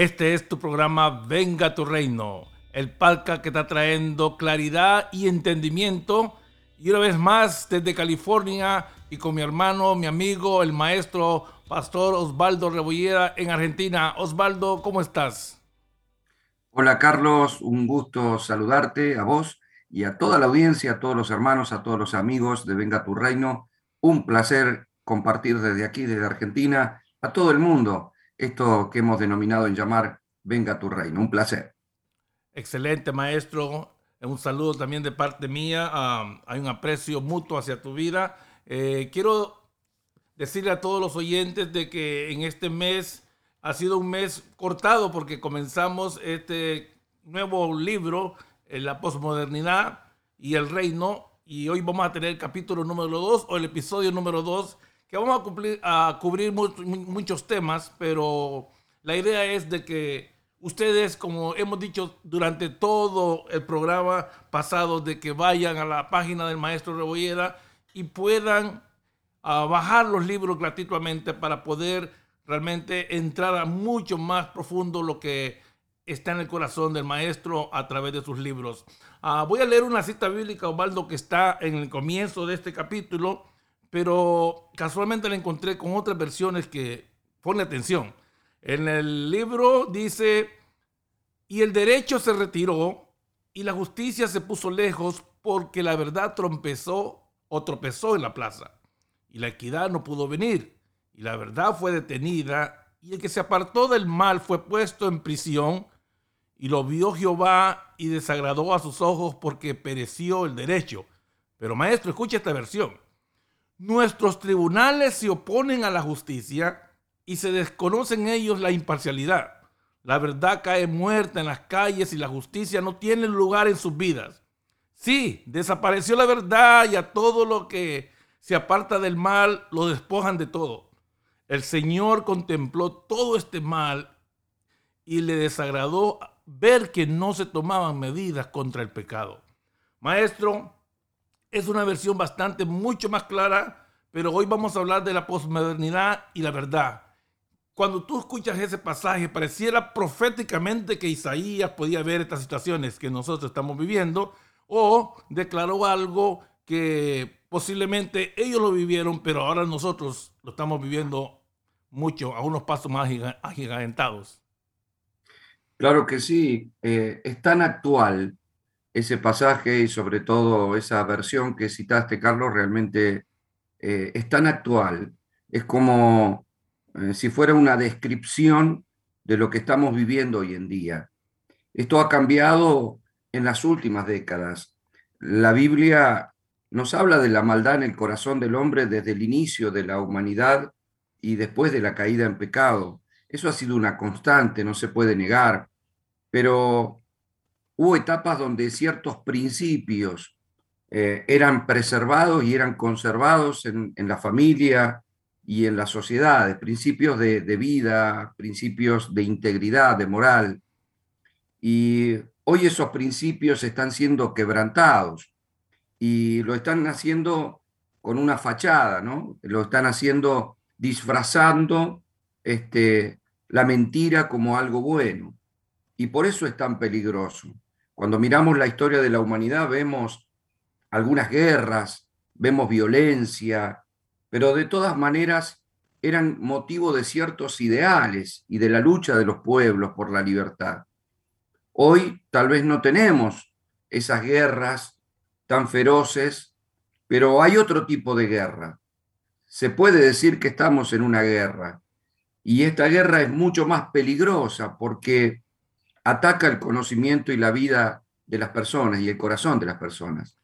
Este es tu programa Venga tu Reino, el palca que está trayendo claridad y entendimiento. Y una vez más desde California y con mi hermano, mi amigo, el maestro Pastor Osvaldo Rebollera en Argentina. Osvaldo, ¿cómo estás? Hola Carlos, un gusto saludarte a vos y a toda la audiencia, a todos los hermanos, a todos los amigos de Venga tu Reino. Un placer compartir desde aquí, desde Argentina, a todo el mundo esto que hemos denominado en llamar Venga tu Reino. Un placer. Excelente, maestro. Un saludo también de parte mía. hay un aprecio mutuo hacia tu vida. Eh, quiero decirle a todos los oyentes de que en este mes ha sido un mes cortado porque comenzamos este nuevo libro, La posmodernidad y el reino. Y hoy vamos a tener el capítulo número 2 o el episodio número 2 que vamos a, cumplir, a cubrir muchos temas, pero la idea es de que ustedes, como hemos dicho durante todo el programa pasado, de que vayan a la página del maestro Rebolleda y puedan ah, bajar los libros gratuitamente para poder realmente entrar a mucho más profundo lo que está en el corazón del maestro a través de sus libros. Ah, voy a leer una cita bíblica, Osvaldo, que está en el comienzo de este capítulo pero casualmente la encontré con otras versiones que pone atención. En el libro dice, y el derecho se retiró y la justicia se puso lejos porque la verdad trompezó o tropezó en la plaza. Y la equidad no pudo venir y la verdad fue detenida y el que se apartó del mal fue puesto en prisión y lo vio Jehová y desagradó a sus ojos porque pereció el derecho. Pero maestro, escucha esta versión. Nuestros tribunales se oponen a la justicia y se desconocen ellos la imparcialidad. La verdad cae muerta en las calles y la justicia no tiene lugar en sus vidas. Sí, desapareció la verdad y a todo lo que se aparta del mal lo despojan de todo. El Señor contempló todo este mal y le desagradó ver que no se tomaban medidas contra el pecado. Maestro, es una versión bastante, mucho más clara, pero hoy vamos a hablar de la posmodernidad y la verdad. Cuando tú escuchas ese pasaje, pareciera proféticamente que Isaías podía ver estas situaciones que nosotros estamos viviendo, o declaró algo que posiblemente ellos lo vivieron, pero ahora nosotros lo estamos viviendo mucho, a unos pasos más agigantados. Claro que sí, eh, es tan actual ese pasaje y sobre todo esa versión que citaste, Carlos, realmente eh, es tan actual. Es como eh, si fuera una descripción de lo que estamos viviendo hoy en día. Esto ha cambiado en las últimas décadas. La Biblia nos habla de la maldad en el corazón del hombre desde el inicio de la humanidad y después de la caída en pecado. Eso ha sido una constante, no se puede negar. Pero hubo etapas donde ciertos principios eh, eran preservados y eran conservados en, la familia y en la sociedad, principios de, vida, principios de integridad, de moral. Y hoy esos principios están siendo quebrantados y lo están haciendo con una fachada, ¿no? Lo están haciendo disfrazando este, la mentira como algo bueno. Y por eso es tan peligroso. Cuando miramos la historia de la humanidad vemos algunas guerras, vemos violencia, pero de todas maneras eran motivo de ciertos ideales y de la lucha de los pueblos por la libertad. Hoy tal vez no tenemos esas guerras tan feroces, pero hay otro tipo de guerra. Se puede decir que estamos en una guerra y esta guerra es mucho más peligrosa porque ataca el conocimiento y la vida de las personas y el corazón de las personas.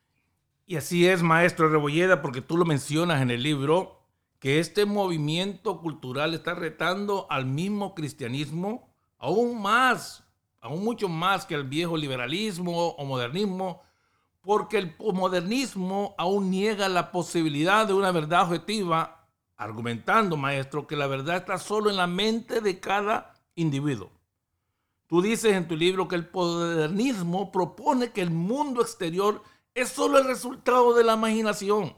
Y así es, maestro Rebolleda, porque tú lo mencionas en el libro, que este movimiento cultural está retando al mismo cristianismo aún más, aún mucho más que el viejo liberalismo o modernismo, porque el modernismo aún niega la posibilidad de una verdad objetiva, argumentando, maestro, que la verdad está solo en la mente de cada individuo. Tú dices en tu libro que el modernismo propone que el mundo exterior es solo el resultado de la imaginación,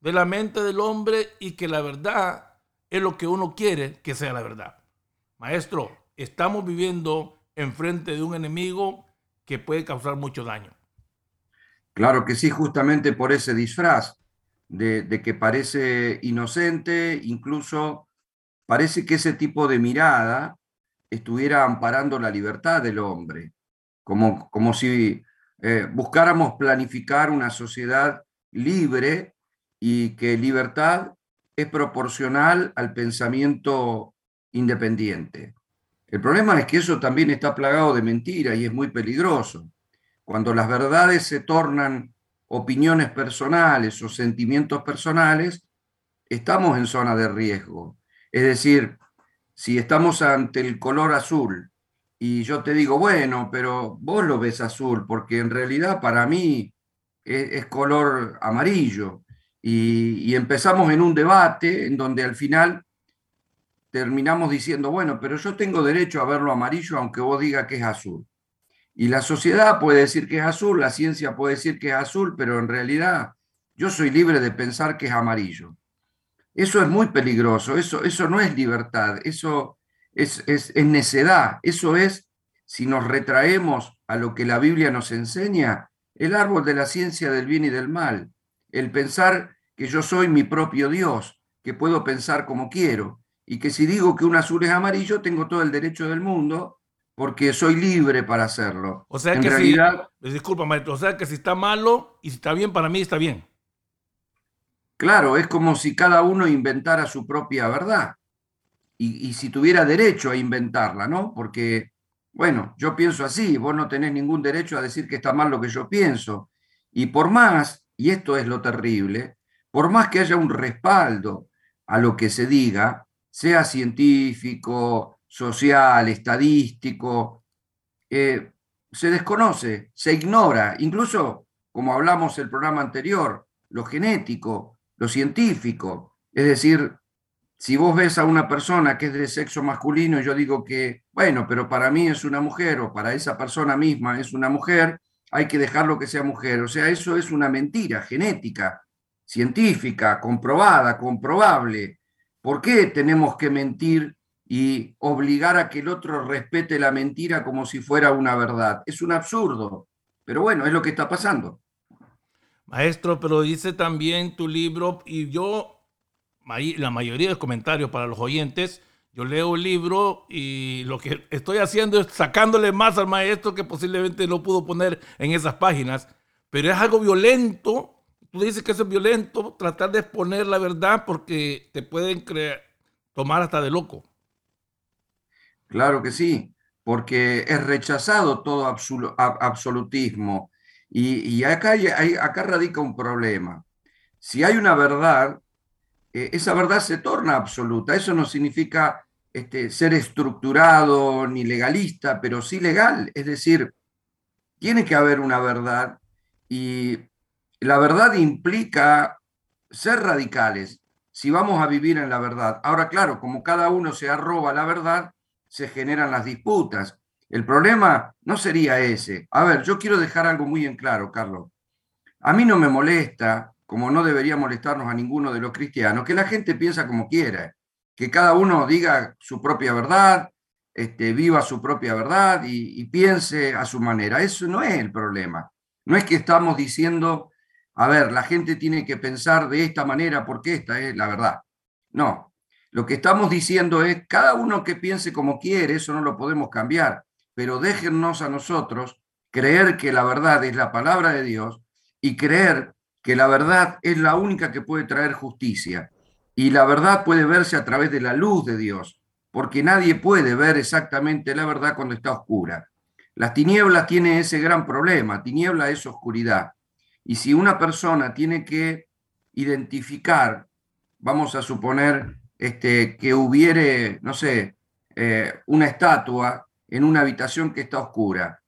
de la mente del hombre y que la verdad es lo que uno quiere que sea la verdad. Maestro, estamos viviendo enfrente de un enemigo que puede causar mucho daño. Claro que sí, justamente por ese disfraz de, de que parece inocente, incluso parece que ese tipo de mirada estuviera amparando la libertad del hombre, como, como si eh, buscáramos planificar una sociedad libre y que libertad es proporcional al pensamiento independiente. El problema es que eso también está plagado de mentira y es muy peligroso. Cuando las verdades se tornan opiniones personales o sentimientos personales, estamos en zona de riesgo. Es decir, si estamos ante el color azul y yo te digo, bueno, pero vos lo ves azul, porque en realidad para mí es, color amarillo. Y, empezamos en un debate en donde al final terminamos diciendo, bueno, pero yo tengo derecho a verlo amarillo aunque vos diga que es azul. Y la sociedad puede decir que es azul, la ciencia puede decir que es azul, pero en realidad yo soy libre de pensar que es amarillo. Eso es muy peligroso, eso, eso no es libertad, eso es, es, necedad, eso es, si nos retraemos a lo que la Biblia nos enseña, el árbol de la ciencia del bien y del mal, el pensar que yo soy mi propio Dios, que puedo pensar como quiero, y que si digo que un azul es amarillo, tengo todo el derecho del mundo, porque soy libre para hacerlo. O sea que si, disculpa maestro, o sea que si está malo y si está bien, para mí está bien. Claro, es como si cada uno inventara su propia verdad y, si tuviera derecho a inventarla, ¿no? Porque, bueno, yo pienso así, vos no tenés ningún derecho a decir que está mal lo que yo pienso. Y por más, y esto es lo terrible, por más que haya un respaldo a lo que se diga, sea científico, social, estadístico, eh, se desconoce, se ignora, incluso, como hablamos el programa anterior, lo genético, lo científico. Es decir, si vos ves a una persona que es de sexo masculino, yo digo que, bueno, pero para mí es una mujer o para esa persona misma es una mujer, hay que dejarlo que sea mujer. O sea, eso es una mentira genética, científica, comprobada, comprobable. ¿Por qué tenemos que mentir y obligar a que el otro respete la mentira como si fuera una verdad? Es un absurdo. Pero bueno, es lo que está pasando. Maestro, pero dice también tu libro, y yo la mayoría de los comentarios para los oyentes, yo leo el libro y lo que estoy haciendo es sacándole más al maestro que posiblemente no pudo poner en esas páginas, pero es algo violento. Tú dices que es violento, tratar de exponer la verdad porque te pueden creer, tomar hasta de loco. Claro que sí, porque es rechazado todo absolutismo. Y, acá, radica un problema. Si hay una verdad, eh, esa verdad se torna absoluta. Eso no significa este, ser estructurado ni legalista, pero sí legal. Es decir, tiene que haber una verdad y la verdad implica ser radicales si vamos a vivir en la verdad. Ahora, claro, como cada uno se arroba la verdad, se generan las disputas. El problema no sería ese. A ver, yo quiero dejar algo muy en claro, Carlos. A mí no me molesta como no debería molestarnos a ninguno de los cristianos, que la gente piensa como quiera, que cada uno diga su propia verdad, este, viva su propia verdad y, piense a su manera. Eso no es el problema. No es que estamos diciendo, a ver, la gente tiene que pensar de esta manera porque esta es la verdad. No, lo que estamos diciendo es, cada uno que piense como quiere, eso no lo podemos cambiar, pero déjennos a nosotros creer que la verdad es la palabra de Dios y creer que la verdad es la única que puede traer justicia y la verdad puede verse a través de la luz de Dios, porque nadie puede ver exactamente la verdad cuando está oscura. Las tinieblas tienen ese gran problema, tiniebla es oscuridad. Y si una persona tiene que identificar, vamos a suponer este, que hubiere, no sé, eh, una estatua en una habitación que está oscura,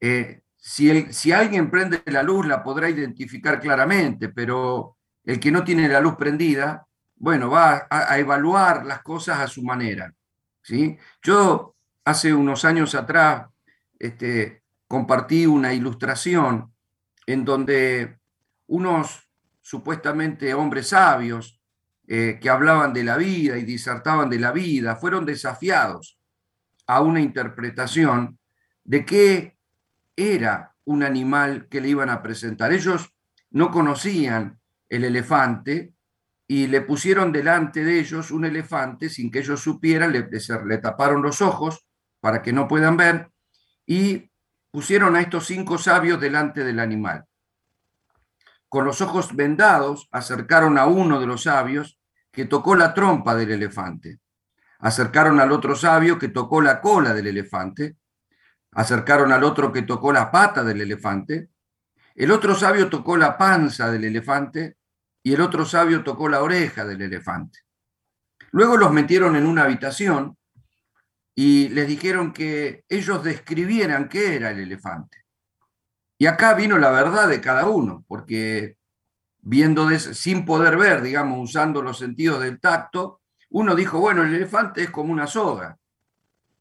eh, si, alguien prende la luz, la podrá identificar claramente, pero el que no tiene la luz prendida, bueno, va a, evaluar las cosas a su manera. ¿sí? Yo hace unos años atrás este, compartí una ilustración en donde unos supuestamente hombres sabios eh, que hablaban de la vida y disertaban de la vida fueron desafiados a una interpretación de qué era un animal que le iban a presentar. Ellos no conocían el elefante y le pusieron delante de ellos un elefante sin que ellos supieran, le, taparon los ojos para que no puedan ver y pusieron a estos cinco sabios delante del animal. Con los ojos vendados, acercaron a uno de los sabios que tocó la trompa del elefante. Acercaron al otro sabio que tocó la cola del elefante. Acercaron al otro que tocó la pata del elefante. El otro sabio tocó la panza del elefante y el otro sabio tocó la oreja del elefante. Luego los metieron en una habitación y les dijeron que ellos describieran qué era el elefante. Y acá vino la verdad de cada uno, porque viendo sin poder ver, digamos, usando los sentidos del tacto, uno dijo, bueno, el elefante es como una soga,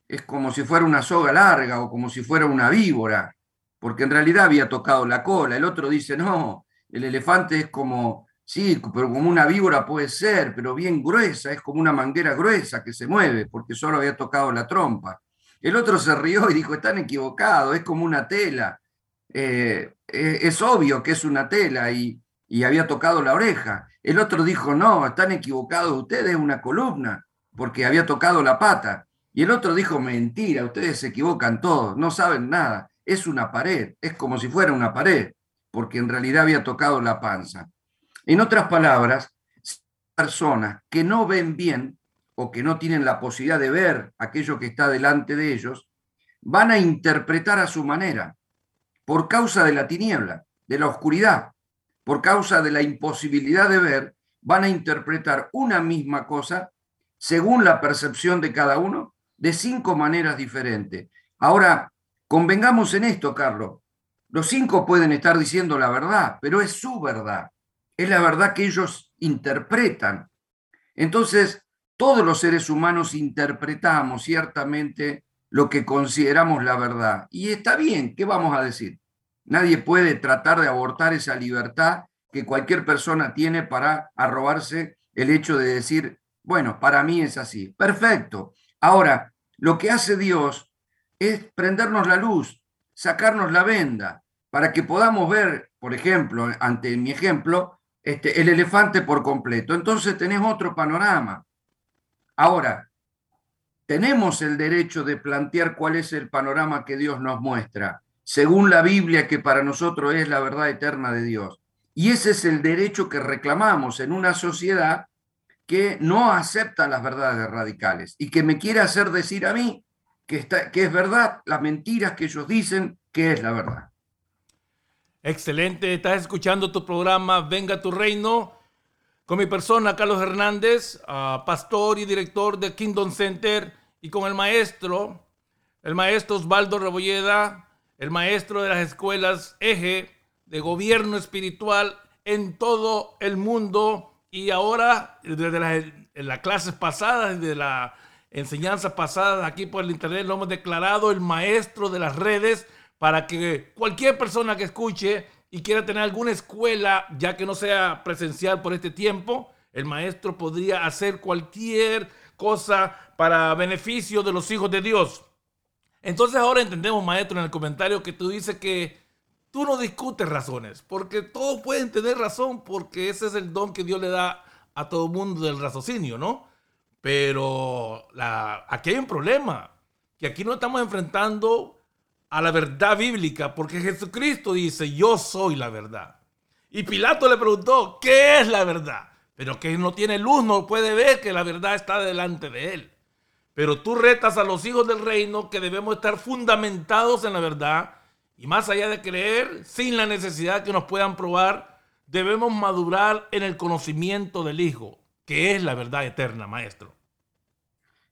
es como si fuera una soga larga o como si fuera una víbora, porque en realidad había tocado la cola. El otro dice, no, el elefante es como, sí, pero como una víbora puede ser, pero bien gruesa, es como una manguera gruesa que se mueve, porque solo había tocado la trompa. El otro se rió y dijo, están equivocados, es como una tela. Eh, eh, es obvio que es una tela y, y había tocado la oreja. El otro dijo, no, están equivocados ustedes, es una columna, porque había tocado la pata. Y el otro dijo, mentira, ustedes se equivocan todos, no saben nada, es una pared, es como si fuera una pared, porque en realidad había tocado la panza. En otras palabras, personas que no ven bien o que no tienen la posibilidad de ver aquello que está delante de ellos, van a interpretar a su manera por causa de la tiniebla, de la oscuridad, por causa de la imposibilidad de ver, van a interpretar una misma cosa según la percepción de cada uno de cinco maneras diferentes. Ahora, convengamos en esto, Carlos. Los cinco pueden estar diciendo la verdad, pero es su verdad. Es la verdad que ellos interpretan. Entonces, todos los seres humanos interpretamos ciertamente lo que consideramos la verdad. Y está bien, ¿qué vamos a decir? Nadie puede tratar de abortar esa libertad que cualquier persona tiene para arrobarse el hecho de decir, bueno, para mí es así. Perfecto. Ahora, lo que hace Dios es prendernos la luz, sacarnos la venda, para que podamos ver, por ejemplo, ante mi ejemplo, este, el elefante por completo. Entonces tenés otro panorama. Ahora, tenemos el derecho de plantear cuál es el panorama que Dios nos muestra, según la Biblia que para nosotros es la verdad eterna de Dios. Y ese es el derecho que reclamamos en una sociedad que no acepta las verdades radicales y que me quiere hacer decir a mí que, está, que es verdad las mentiras que ellos dicen que es la verdad. Excelente, estás escuchando tu programa Venga tu Reino con mi persona, Carlos Hernández, ah, pastor y director de Kingdom Center, y con el maestro, el maestro Osvaldo Rebolleda, el maestro de las escuelas Eje de gobierno espiritual en todo el mundo. Y ahora, desde las, las clases pasadas, de la enseñanza pasada, aquí por el internet, lo hemos declarado el maestro de las redes para que cualquier persona que escuche y quiera tener alguna escuela, ya que no sea presencial por este tiempo, el maestro podría hacer cualquier cosa para beneficio de los hijos de Dios. Entonces ahora entendemos, maestro, en el comentario que tú dices que tú no discutes razones, porque todos pueden tener razón, porque ese es el don que Dios le da a todo mundo del raciocinio, ¿no? Pero la, aquí hay un problema, que aquí no estamos enfrentando a la verdad bíblica, porque Jesucristo dice, yo soy la verdad. Y Pilato le preguntó, ¿qué es la verdad? Pero que no tiene luz, no puede ver que la verdad está delante de él. Pero tú retas a los hijos del reino que debemos estar fundamentados en la verdad. Y más allá de creer, sin la necesidad que nos puedan probar, debemos madurar en el conocimiento del Hijo, que es la verdad eterna, maestro.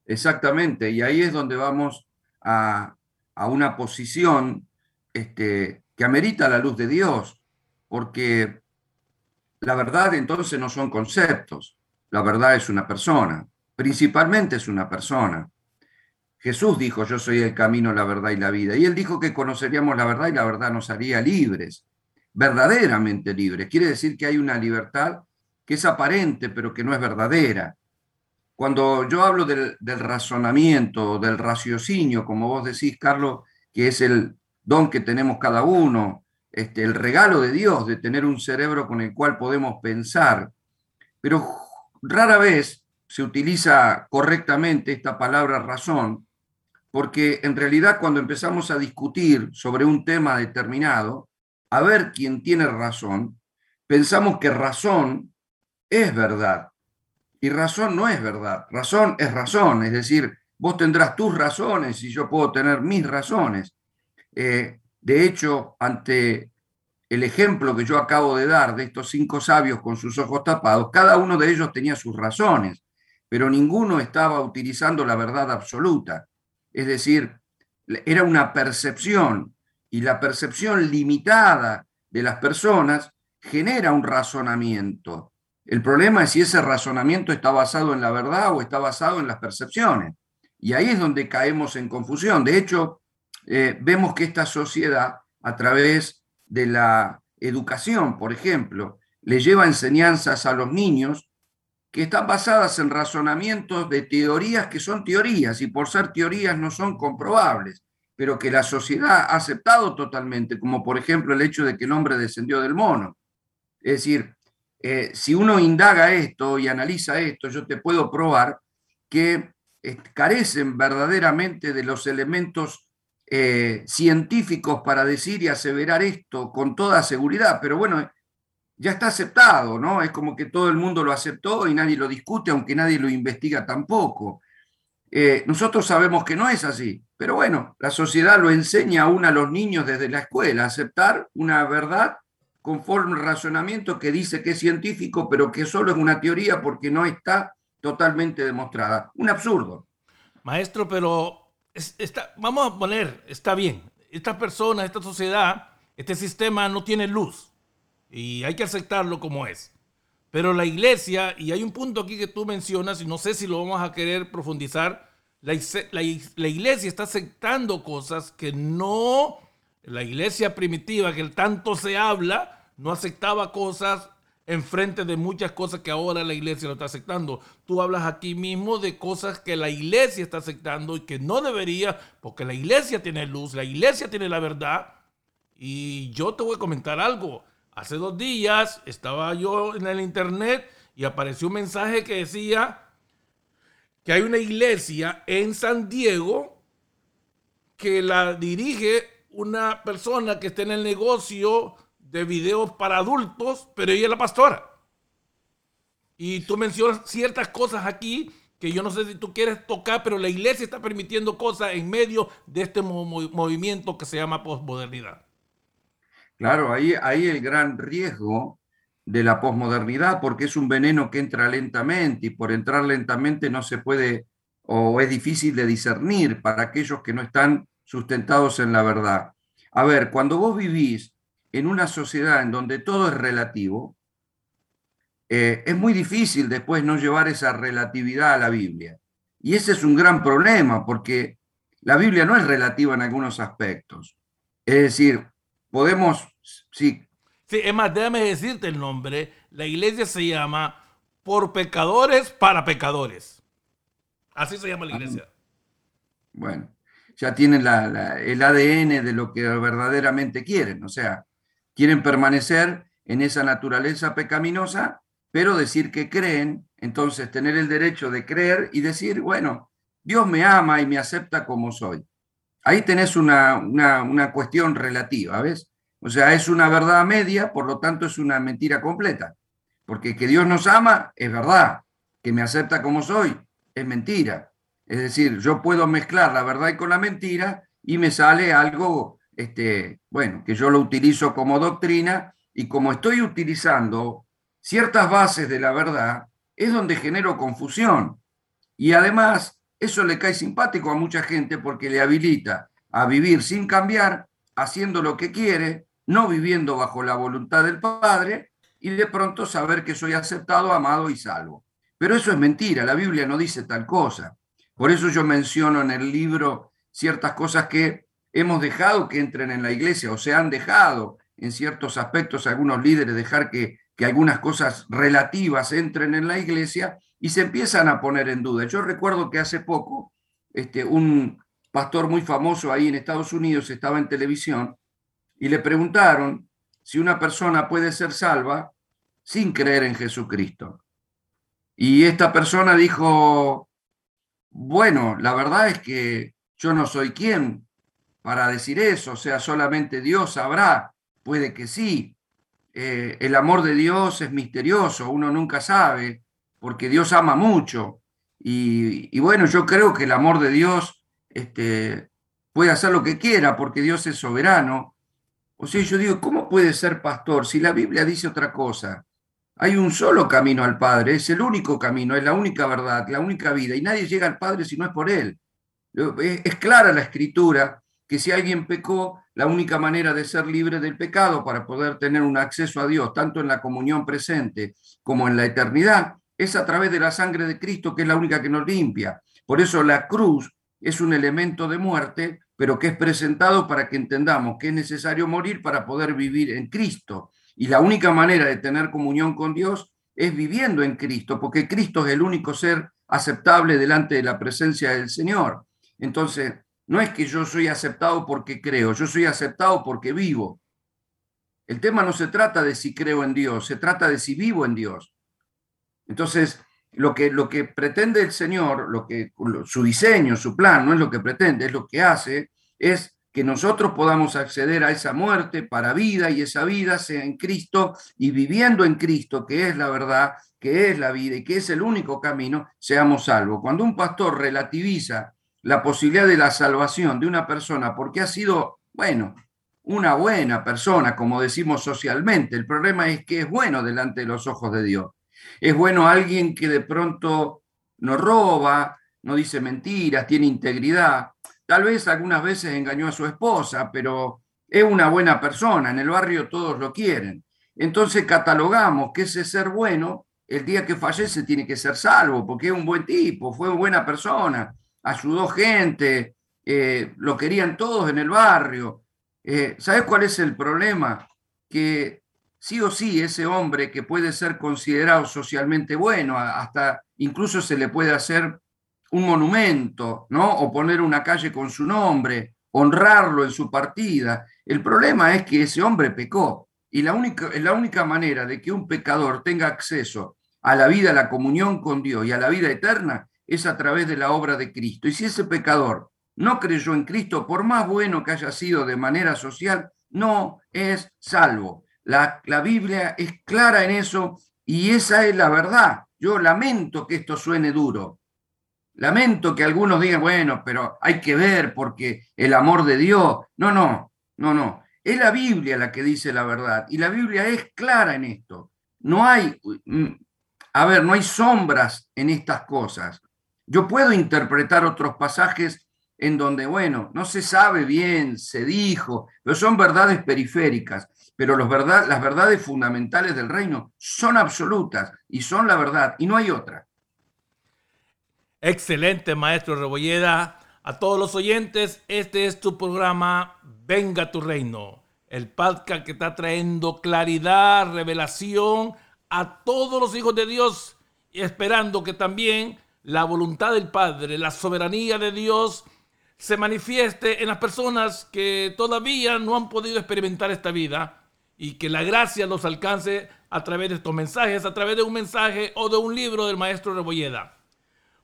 Exactamente, y ahí es donde vamos a a una posición este, que amerita la luz de Dios, porque la verdad entonces no son conceptos, la verdad es una persona, principalmente es una persona. Jesús dijo, yo soy el camino, la verdad y la vida. Y él dijo que conoceríamos la verdad y la verdad nos haría libres, verdaderamente libres. Quiere decir que hay una libertad que es aparente, pero que no es verdadera. cuando yo hablo del, razonamiento, del raciocinio, como vos decís, Carlos, que es el don que tenemos cada uno, este, el regalo de Dios de tener un cerebro con el cual podemos pensar, pero rara vez se utiliza correctamente esta palabra razón, porque en realidad cuando empezamos a discutir sobre un tema determinado, a ver quién tiene razón, pensamos que razón es verdad. Y razón no es verdad. Razón es razón. Es decir, vos tendrás tus razones y yo puedo tener mis razones. Eh, de hecho, ante el ejemplo que yo acabo de dar de estos cinco sabios con sus ojos tapados, cada uno de ellos tenía sus razones, pero ninguno estaba utilizando la verdad absoluta. Es decir, era una percepción y la percepción limitada de las personas genera un razonamiento. El problema es si ese razonamiento está basado en la verdad o está basado en las percepciones. Y ahí es donde caemos en confusión. De hecho, eh, vemos que esta sociedad, a través de la educación, por ejemplo, le lleva enseñanzas a los niños que están basadas en razonamientos de teorías que son teorías y por ser teorías no son comprobables, pero que la sociedad ha aceptado totalmente, como por ejemplo el hecho de que el hombre descendió del mono. Es decir, eh, si uno indaga esto y analiza esto, yo te puedo probar que eh, carecen verdaderamente de los elementos eh, científicos para decir y aseverar esto con toda seguridad, pero bueno, ya está aceptado, ¿no? Es como que todo el mundo lo aceptó y nadie lo discute, aunque nadie lo investiga tampoco. nosotros sabemos que no es así, pero bueno, la sociedad lo enseña aún a los niños desde la escuela, aceptar una verdad conforme un razonamiento que dice que es científico, pero que solo es una teoría porque no está totalmente demostrada. Un absurdo. Maestro, pero está, vamos a poner, está bien, esta persona, esta sociedad, este sistema no tiene luz y hay que aceptarlo como es. Pero la iglesia, y hay un punto aquí que tú mencionas, y no sé si lo vamos a querer profundizar, la, la, iglesia está aceptando cosas que no la iglesia primitiva, que tanto se habla, no aceptaba cosas en frente de muchas cosas que ahora la iglesia lo está aceptando. Tú hablas aquí mismo de cosas que la iglesia está aceptando y que no debería, porque la iglesia tiene luz, la iglesia tiene la verdad. Y yo te voy a comentar algo. Hace dos días estaba yo en el internet y apareció un mensaje que decía que hay una iglesia en San Diego que la dirige una persona que está en el negocio de videos para adultos, pero ella es la pastora. Y tú mencionas ciertas cosas aquí que yo no sé si tú quieres tocar, pero la iglesia está permitiendo cosas en medio de este movimiento que se llama posmodernidad. Claro, ahí hay el gran riesgo de la posmodernidad, porque es un veneno que entra lentamente y por entrar lentamente no se puede o es difícil de discernir para aquellos que no están sustentados en la verdad. A ver, cuando vos vivís en una sociedad en donde todo es relativo, eh, es muy difícil después no llevar esa relatividad a la Biblia. Y ese es un gran problema, porque la Biblia no es relativa en algunos aspectos. Es decir, podemos, sí. Sí, es más, déjame decirte el nombre. La iglesia se llama Por Pecadores para Pecadores. Así se llama la iglesia. Bueno, ya tienen el ADN de lo que verdaderamente quieren. O sea, quieren permanecer en esa naturaleza pecaminosa, pero decir que creen, entonces tener el derecho de creer y decir, bueno, Dios me ama y me acepta como soy. Ahí tenés una, una, cuestión relativa, ¿ves? O sea, es una verdad media, por lo tanto es una mentira completa. Porque que Dios nos ama es verdad, que me acepta como soy es mentira. Es decir, yo puedo mezclar la verdad con la mentira y me sale algo, este, bueno, que yo lo utilizo como doctrina y como estoy utilizando ciertas bases de la verdad, es donde genero confusión. Y además, eso le cae simpático a mucha gente porque le habilita a vivir sin cambiar, haciendo lo que quiere, no viviendo bajo la voluntad del Padre y de pronto saber que soy aceptado, amado y salvo. Pero eso es mentira, la Biblia no dice tal cosa. Por eso yo menciono en el libro ciertas cosas que hemos dejado que entren en la iglesia o se han dejado en ciertos aspectos algunos líderes dejar que, que algunas cosas relativas entren en la iglesia y se empiezan a poner en duda. Yo recuerdo que hace poco este, un pastor muy famoso ahí en Estados Unidos estaba en televisión y le preguntaron si una persona puede ser salva sin creer en Jesucristo. Y esta persona dijo, bueno, la verdad es que yo no soy quien para decir eso, o sea, solamente Dios sabrá, puede que sí. Eh, el amor de Dios es misterioso, uno nunca sabe, porque Dios ama mucho. Y, bueno, yo creo que el amor de Dios este, puede hacer lo que quiera, porque Dios es soberano. O sea, yo digo, ¿cómo puede ser pastor si la Biblia dice otra cosa? Hay un solo camino al Padre, es el único camino, es la única verdad, la única vida, y nadie llega al Padre si no es por Él. Es clara la escritura que si alguien pecó, la única manera de ser libre del pecado para poder tener un acceso a Dios, tanto en la comunión presente como en la eternidad, es a través de la sangre de Cristo, que es la única que nos limpia. Por eso la cruz es un elemento de muerte, pero que es presentado para que entendamos que es necesario morir para poder vivir en Cristo. Y la única manera de tener comunión con Dios es viviendo en Cristo, porque Cristo es el único ser aceptable delante de la presencia del Señor. Entonces, no es que yo soy aceptado porque creo, yo soy aceptado porque vivo. El tema no se trata de si creo en Dios, se trata de si vivo en Dios. Entonces, lo que, lo que pretende el Señor, lo que, su diseño, su plan, no es lo que pretende, es lo que hace, es que nosotros podamos acceder a esa muerte para vida y esa vida sea en Cristo y viviendo en Cristo, que es la verdad, que es la vida y que es el único camino, seamos salvos. Cuando un pastor relativiza la posibilidad de la salvación de una persona porque ha sido, bueno, una buena persona, como decimos socialmente, el problema es que es bueno delante de los ojos de Dios. Es bueno alguien que de pronto no roba, no dice mentiras, tiene integridad. Tal vez algunas veces engañó a su esposa, pero es una buena persona. En el barrio todos lo quieren. Entonces catalogamos que ese ser bueno, el día que fallece, tiene que ser salvo, porque es un buen tipo, fue una buena persona, ayudó gente, eh, lo querían todos en el barrio. Eh, ¿Sabes cuál es el problema? Que sí o sí ese hombre que puede ser considerado socialmente bueno, hasta incluso se le puede hacer un monumento, ¿no? O poner una calle con su nombre, honrarlo en su partida. El problema es que ese hombre pecó y la única, la única manera de que un pecador tenga acceso a la vida, a la comunión con Dios y a la vida eterna es a través de la obra de Cristo. Y si ese pecador no creyó en Cristo, por más bueno que haya sido de manera social, no es salvo. La, Biblia es clara en eso y esa es la verdad. Yo lamento que esto suene duro. Lamento que algunos digan, bueno, pero hay que ver porque el amor de Dios. No, no, no, no. Es la Biblia la que dice la verdad y la Biblia es clara en esto. No hay, mm, a ver, no hay sombras en estas cosas. Yo puedo interpretar otros pasajes en donde, bueno, no se sabe bien, se dijo, pero son verdades periféricas pero las verdades fundamentales del reino son absolutas y son la verdad y no hay otra. Excelente, maestro Rebolleda. A todos los oyentes, este es tu programa Venga tu reino, el podcast que está trayendo claridad, revelación a todos los hijos de Dios esperando que también la voluntad del Padre, la soberanía de Dios se manifieste en las personas que todavía no han podido experimentar esta vida y que la gracia los alcance a través de estos mensajes, a través de un mensaje o de un libro del maestro Rebolleda.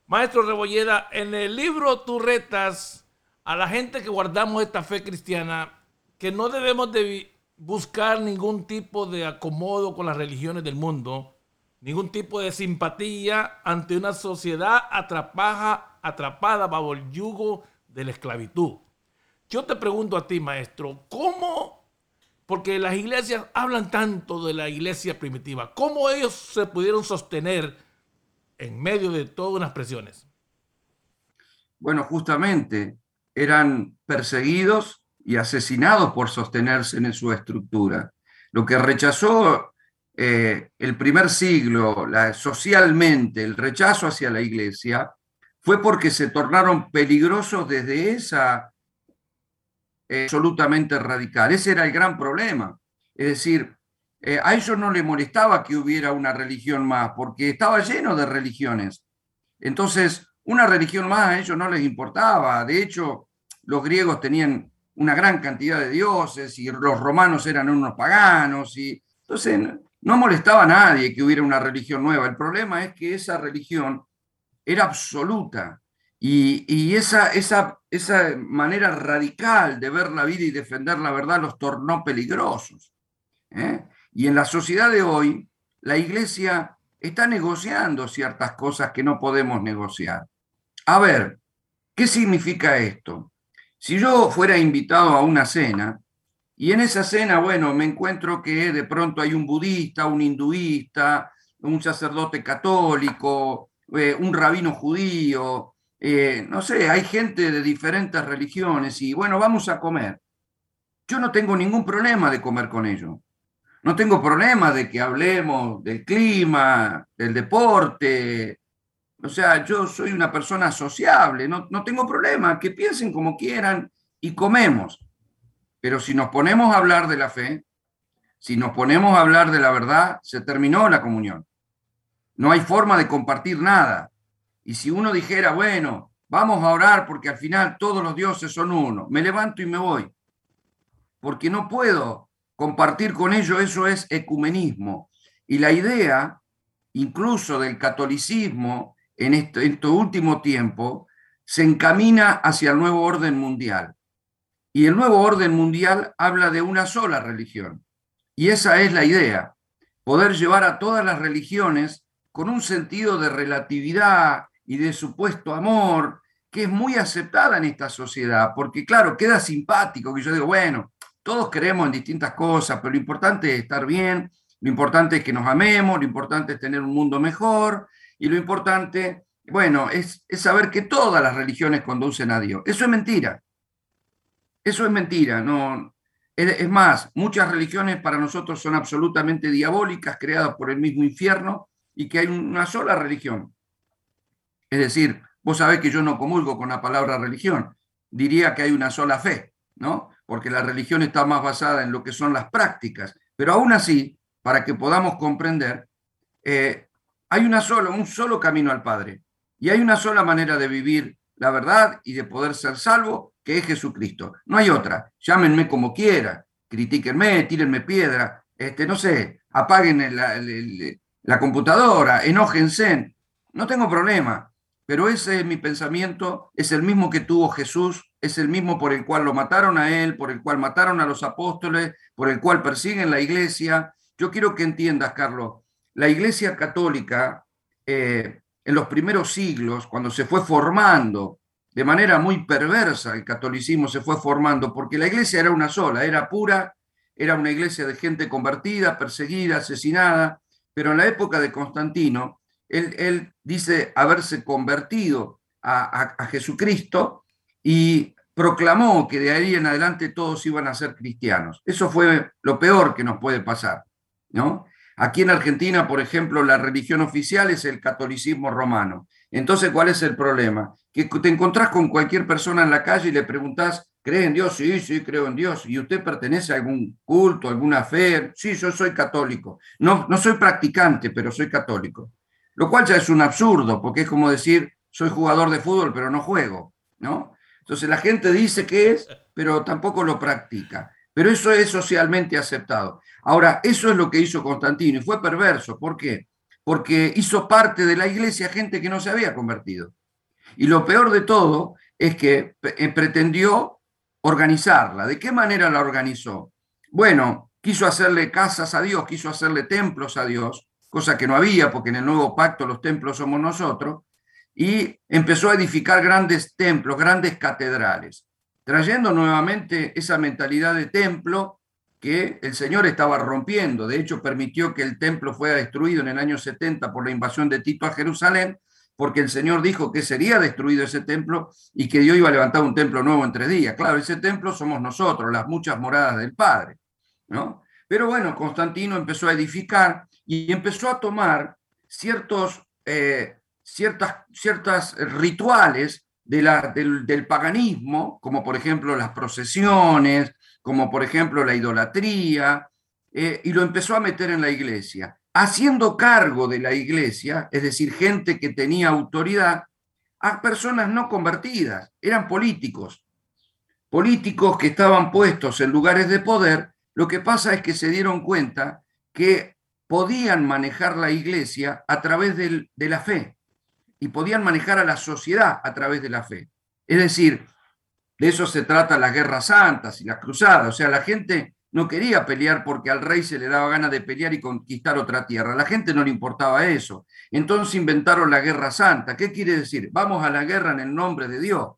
Maestro Rebolleda, en el libro tú retas a la gente que guardamos esta fe cristiana que no debemos de buscar ningún tipo de acomodo con las religiones del mundo, ningún tipo de simpatía ante una sociedad atrapada, atrapada bajo el yugo de la esclavitud. Yo te pregunto a ti, maestro, ¿cómo porque las iglesias hablan tanto de la iglesia primitiva. ¿Cómo ellos se pudieron sostener en medio de todas unas presiones? Bueno, justamente eran perseguidos y asesinados por sostenerse en su estructura. Lo que rechazó eh, el primer siglo socialmente, el rechazo hacia la iglesia, fue porque se tornaron peligrosos desde esa absolutamente radical. Ese era el gran problema. Es decir, eh, a ellos no les molestaba que hubiera una religión más, porque estaba lleno de religiones. Entonces, una religión más a ellos no les importaba. De hecho, los griegos tenían una gran cantidad de dioses y los romanos eran unos paganos. Y, entonces, no molestaba a nadie que hubiera una religión nueva. El problema es que esa religión era absoluta. Y, esa, esa, esa manera radical de ver la vida y defender la verdad los tornó peligrosos. ¿eh? Y en la sociedad de hoy, la iglesia está negociando ciertas cosas que no podemos negociar. A ver, ¿qué significa esto? Si yo fuera invitado a una cena y en esa cena, bueno, me encuentro que de pronto hay un budista, un hinduista, un sacerdote católico, eh, un rabino judío, eh, no sé, hay gente de diferentes religiones y bueno, vamos a comer. Yo no tengo ningún problema de comer con ellos. No tengo problema de que hablemos del clima, del deporte. O sea, yo soy una persona sociable, no, no tengo problema, que piensen como quieran y comemos. Pero si nos ponemos a hablar de la fe, si nos ponemos a hablar de la verdad, se terminó la comunión. No hay forma de compartir nada. Y si uno dijera, bueno, vamos a orar porque al final todos los dioses son uno, me levanto y me voy. Porque no puedo compartir con ellos, eso es ecumenismo. Y la idea, incluso del catolicismo, en este, último tiempo, se encamina hacia el nuevo orden mundial. Y el nuevo orden mundial habla de una sola religión. Y esa es la idea, poder llevar a todas las religiones con un sentido de relatividad y de supuesto amor, que es muy aceptada en esta sociedad, porque claro, queda simpático que yo digo, bueno, todos creemos en distintas cosas, pero lo importante es estar bien, lo importante es que nos amemos, lo importante es tener un mundo mejor y lo importante, bueno, es, saber que todas las religiones conducen a Dios. Eso es mentira. Eso es mentira. No, es más, muchas religiones para nosotros son absolutamente diabólicas, creadas por el mismo infierno y que hay una sola religión. Es decir, vos sabés que yo no comulgo con la palabra religión, diría que hay una sola fe, ¿no? porque la religión está más basada en lo que son las prácticas. Pero aún así, para que podamos comprender, eh, hay una sola, un solo camino al Padre y hay una sola manera de vivir la verdad y de poder ser salvo, que es Jesucristo. No hay otra. Llámenme como quiera, critíquenme, tírenme piedra, este, no sé, apaguen la computadora, enójense. No tengo problema, pero ese es mi pensamiento, es el mismo que tuvo Jesús es el mismo por el cual lo mataron a él, por el cual mataron a los apóstoles, por el cual persiguen la iglesia. Yo quiero que entiendas, Carlos, la iglesia católica eh, en los primeros siglos, cuando se fue formando de manera muy perversa, el catolicismo se fue formando, porque la iglesia era una sola, era pura, era una iglesia de gente convertida, perseguida, asesinada, pero en la época de Constantino, él, dice haberse convertido a Jesucristo y proclamó que de ahí en adelante todos iban a ser cristianos. Eso fue lo peor que nos puede pasar, ¿no? Aquí en Argentina, por ejemplo, la religión oficial es el catolicismo romano. Entonces, ¿cuál es el problema? Que te encontrás con cualquier persona en la calle y le preguntás, ¿cree en Dios? Sí, sí, creo en Dios. ¿Y usted pertenece a algún culto, alguna fe? Sí, yo soy católico. No, no soy practicante, pero soy católico. Lo cual ya es un absurdo, porque es como decir, soy jugador de fútbol, pero no juego, ¿no? Entonces la gente dice que es, pero tampoco lo practica. Pero eso es socialmente aceptado. Ahora, eso es lo que hizo Constantino y fue perverso. ¿Por qué? Porque hizo parte de la iglesia gente que no se había convertido. Y lo peor de todo es que eh, pretendió organizarla. ¿De qué manera la organizó? Bueno, quiso hacerle casas a Dios, quiso hacerle templos a Dios, cosa que no había porque en el nuevo pacto los templos somos nosotros, y empezó a edificar grandes templos, grandes catedrales, trayendo nuevamente esa mentalidad de templo que el Señor estaba rompiendo. De hecho, permitió que el templo fuera destruido en el año 70 por la invasión de Tito a Jerusalén, porque el Señor dijo que sería destruido ese templo y que Dios iba a levantar un templo nuevo en tres días. Claro, ese templo somos nosotros, las muchas moradas del Padre, ¿no? Pero bueno, Constantino empezó a edificar y empezó a tomar ciertos eh, ciertas, ciertas rituales de la, del, paganismo, como por ejemplo las procesiones, como por ejemplo la idolatría, eh, y lo empezó a meter en la iglesia, haciendo cargo de la iglesia, es decir, gente que tenía autoridad, a personas no convertidas, eran políticos, políticos que estaban puestos en lugares de poder, lo que pasa es que se dieron cuenta que podían manejar la iglesia a través de la fe y podían manejar a la sociedad a través de la fe. Es decir, de eso se trata las guerras santas y las cruzadas. O sea, la gente no quería pelear porque al rey se le daba ganas de pelear y conquistar otra tierra. A la gente no le importaba eso. Entonces inventaron la guerra santa. ¿Qué quiere decir? Vamos a la guerra en el nombre de Dios.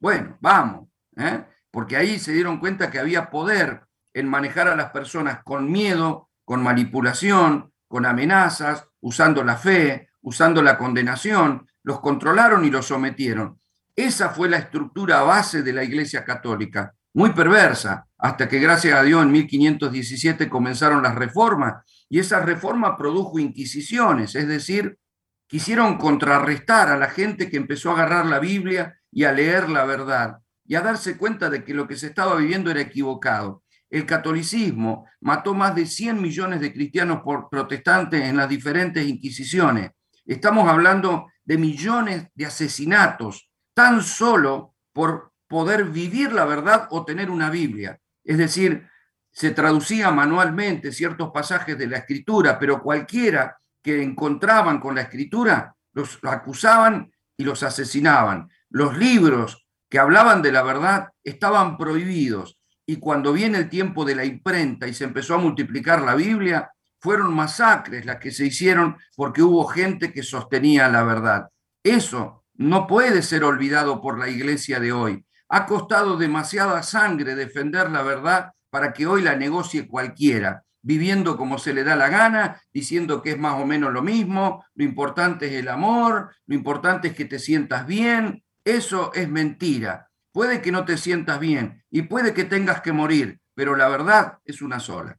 Bueno, vamos. ¿eh? Porque ahí se dieron cuenta que había poder en manejar a las personas con miedo, con manipulación, con amenazas, usando la fe, usando la condenación. Los controlaron y los sometieron. Esa fue la estructura base de la Iglesia Católica, muy perversa, hasta que gracias a Dios en 1517 comenzaron las reformas y esa reforma produjo inquisiciones, es decir, quisieron contrarrestar a la gente que empezó a agarrar la Biblia y a leer la verdad y a darse cuenta de que lo que se estaba viviendo era equivocado. El catolicismo mató más de 100 millones de cristianos por protestantes en las diferentes inquisiciones. Estamos hablando de millones de asesinatos, tan solo por poder vivir la verdad o tener una Biblia. Es decir, se traducía manualmente ciertos pasajes de la escritura, pero cualquiera que encontraban con la escritura los, acusaban y los asesinaban. Los libros que hablaban de la verdad estaban prohibidos y cuando viene el tiempo de la imprenta y se empezó a multiplicar la Biblia, fueron masacres las que se hicieron porque hubo gente que sostenía la verdad. Eso no puede ser olvidado por la iglesia de hoy. Ha costado demasiada sangre defender la verdad para que hoy la negocie cualquiera, viviendo como se le da la gana, diciendo que es más o menos lo mismo, lo importante es el amor, lo importante es que te sientas bien. Eso es mentira. Puede que no te sientas bien y puede que tengas que morir, pero la verdad es una sola.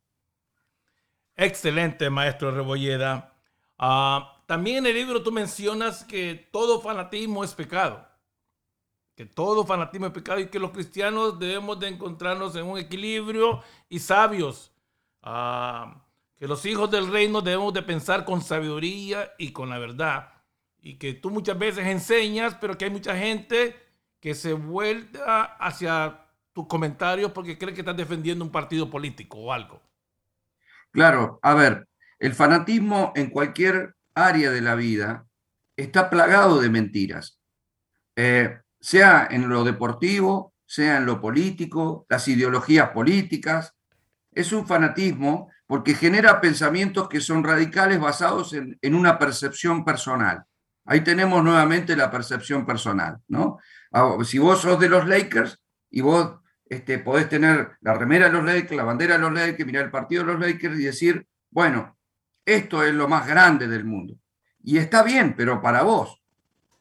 Excelente, maestro Rebolleda. Ah, también en el libro tú mencionas que todo fanatismo es pecado. Que todo fanatismo es pecado y que los cristianos debemos de encontrarnos en un equilibrio y sabios. Ah, que los hijos del reino debemos de pensar con sabiduría y con la verdad. Y que tú muchas veces enseñas, pero que hay mucha gente que se vuelta hacia tus comentarios porque cree que estás defendiendo un partido político o algo. Claro, a ver, el fanatismo en cualquier área de la vida está plagado de mentiras, eh, sea en lo deportivo, sea en lo político, las ideologías políticas. Es un fanatismo porque genera pensamientos que son radicales basados en, en una percepción personal. Ahí tenemos nuevamente la percepción personal, ¿no? Ah, si vos sos de los Lakers y vos este, podés tener la remera de los Lakers, la bandera de los Lakers, mirar el partido de los Lakers y decir, bueno, esto es lo más grande del mundo. Y está bien, pero para vos.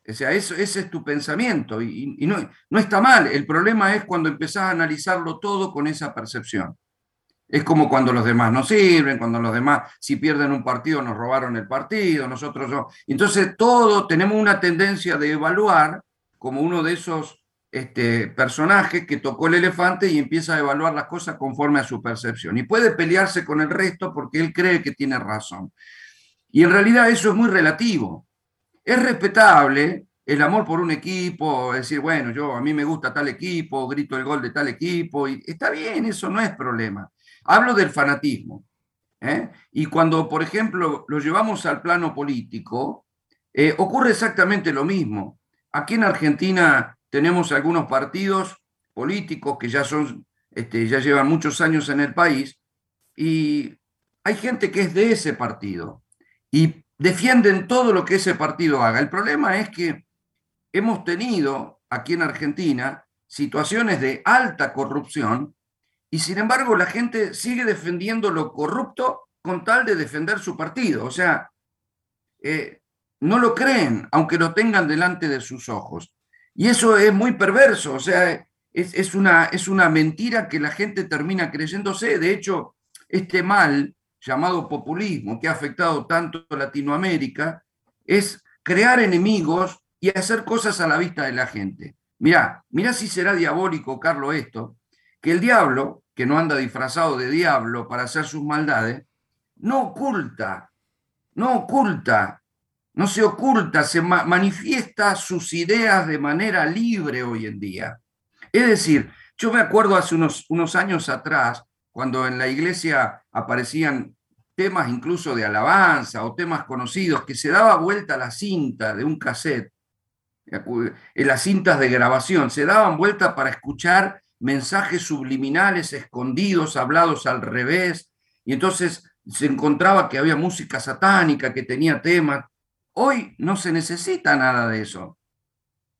O sea, eso, ese es tu pensamiento y, no, no, está mal. El problema es cuando empezás a analizarlo todo con esa percepción. Es como cuando los demás no sirven, cuando los demás, si pierden un partido, nos robaron el partido, nosotros no. Entonces, todo tenemos una tendencia de evaluar como uno de esos este, personaje que tocó el elefante y empieza a evaluar las cosas conforme a su percepción. Y puede pelearse con el resto porque él cree que tiene razón. Y en realidad eso es muy relativo. Es respetable el amor por un equipo, decir, bueno, yo a mí me gusta tal equipo, grito el gol de tal equipo, y está bien, eso no es problema. Hablo del fanatismo. ¿eh? Y cuando, por ejemplo, lo llevamos al plano político, eh, ocurre exactamente lo mismo. Aquí en Argentina tenemos algunos partidos políticos que ya son, este, ya llevan muchos años en el país, y hay gente que es de ese partido y defienden todo lo que ese partido haga. El problema es que hemos tenido aquí en Argentina situaciones de alta corrupción y sin embargo la gente sigue defendiendo lo corrupto con tal de defender su partido. O sea, eh, no lo creen, aunque lo tengan delante de sus ojos. Y eso es muy perverso, o sea, es, una, es una mentira que la gente termina creyéndose. De hecho, este mal llamado populismo que ha afectado tanto a Latinoamérica es crear enemigos y hacer cosas a la vista de la gente. Mirá, mirá si será diabólico, Carlos, esto, que el diablo que no anda disfrazado de diablo para hacer sus maldades, no oculta, no oculta, no se oculta, se manifiesta sus ideas de manera libre hoy en día. Es decir, yo me acuerdo hace unos, unos años atrás, cuando en la iglesia aparecían temas incluso de alabanza o temas conocidos, que se daba vuelta la cinta de un cassette, en las cintas de grabación, se daban vuelta para escuchar mensajes subliminales escondidos, hablados al revés, y entonces se encontraba que había música satánica, que tenía temas. Hoy no se necesita nada de eso.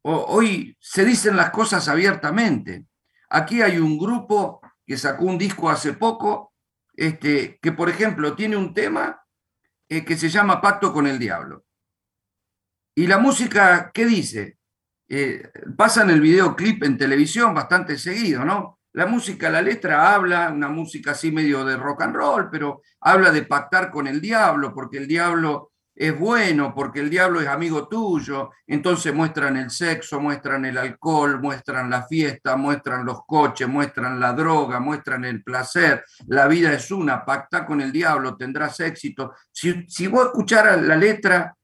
Hoy se dicen las cosas abiertamente. Aquí hay un grupo que sacó un disco hace poco, este, que por ejemplo tiene un tema eh, que se llama Pacto con el Diablo. Y la música, ¿qué dice? Eh, pasan el videoclip en televisión bastante seguido, ¿no? La música, la letra habla, una música así medio de rock and roll, pero habla de pactar con el diablo, porque el diablo es bueno, porque el diablo es amigo tuyo. Entonces muestran el sexo, muestran el alcohol, muestran la fiesta, muestran los coches, muestran la droga, muestran el placer. La vida es una, pacta con el diablo, tendrás éxito. Si, si vos escucharas la letra,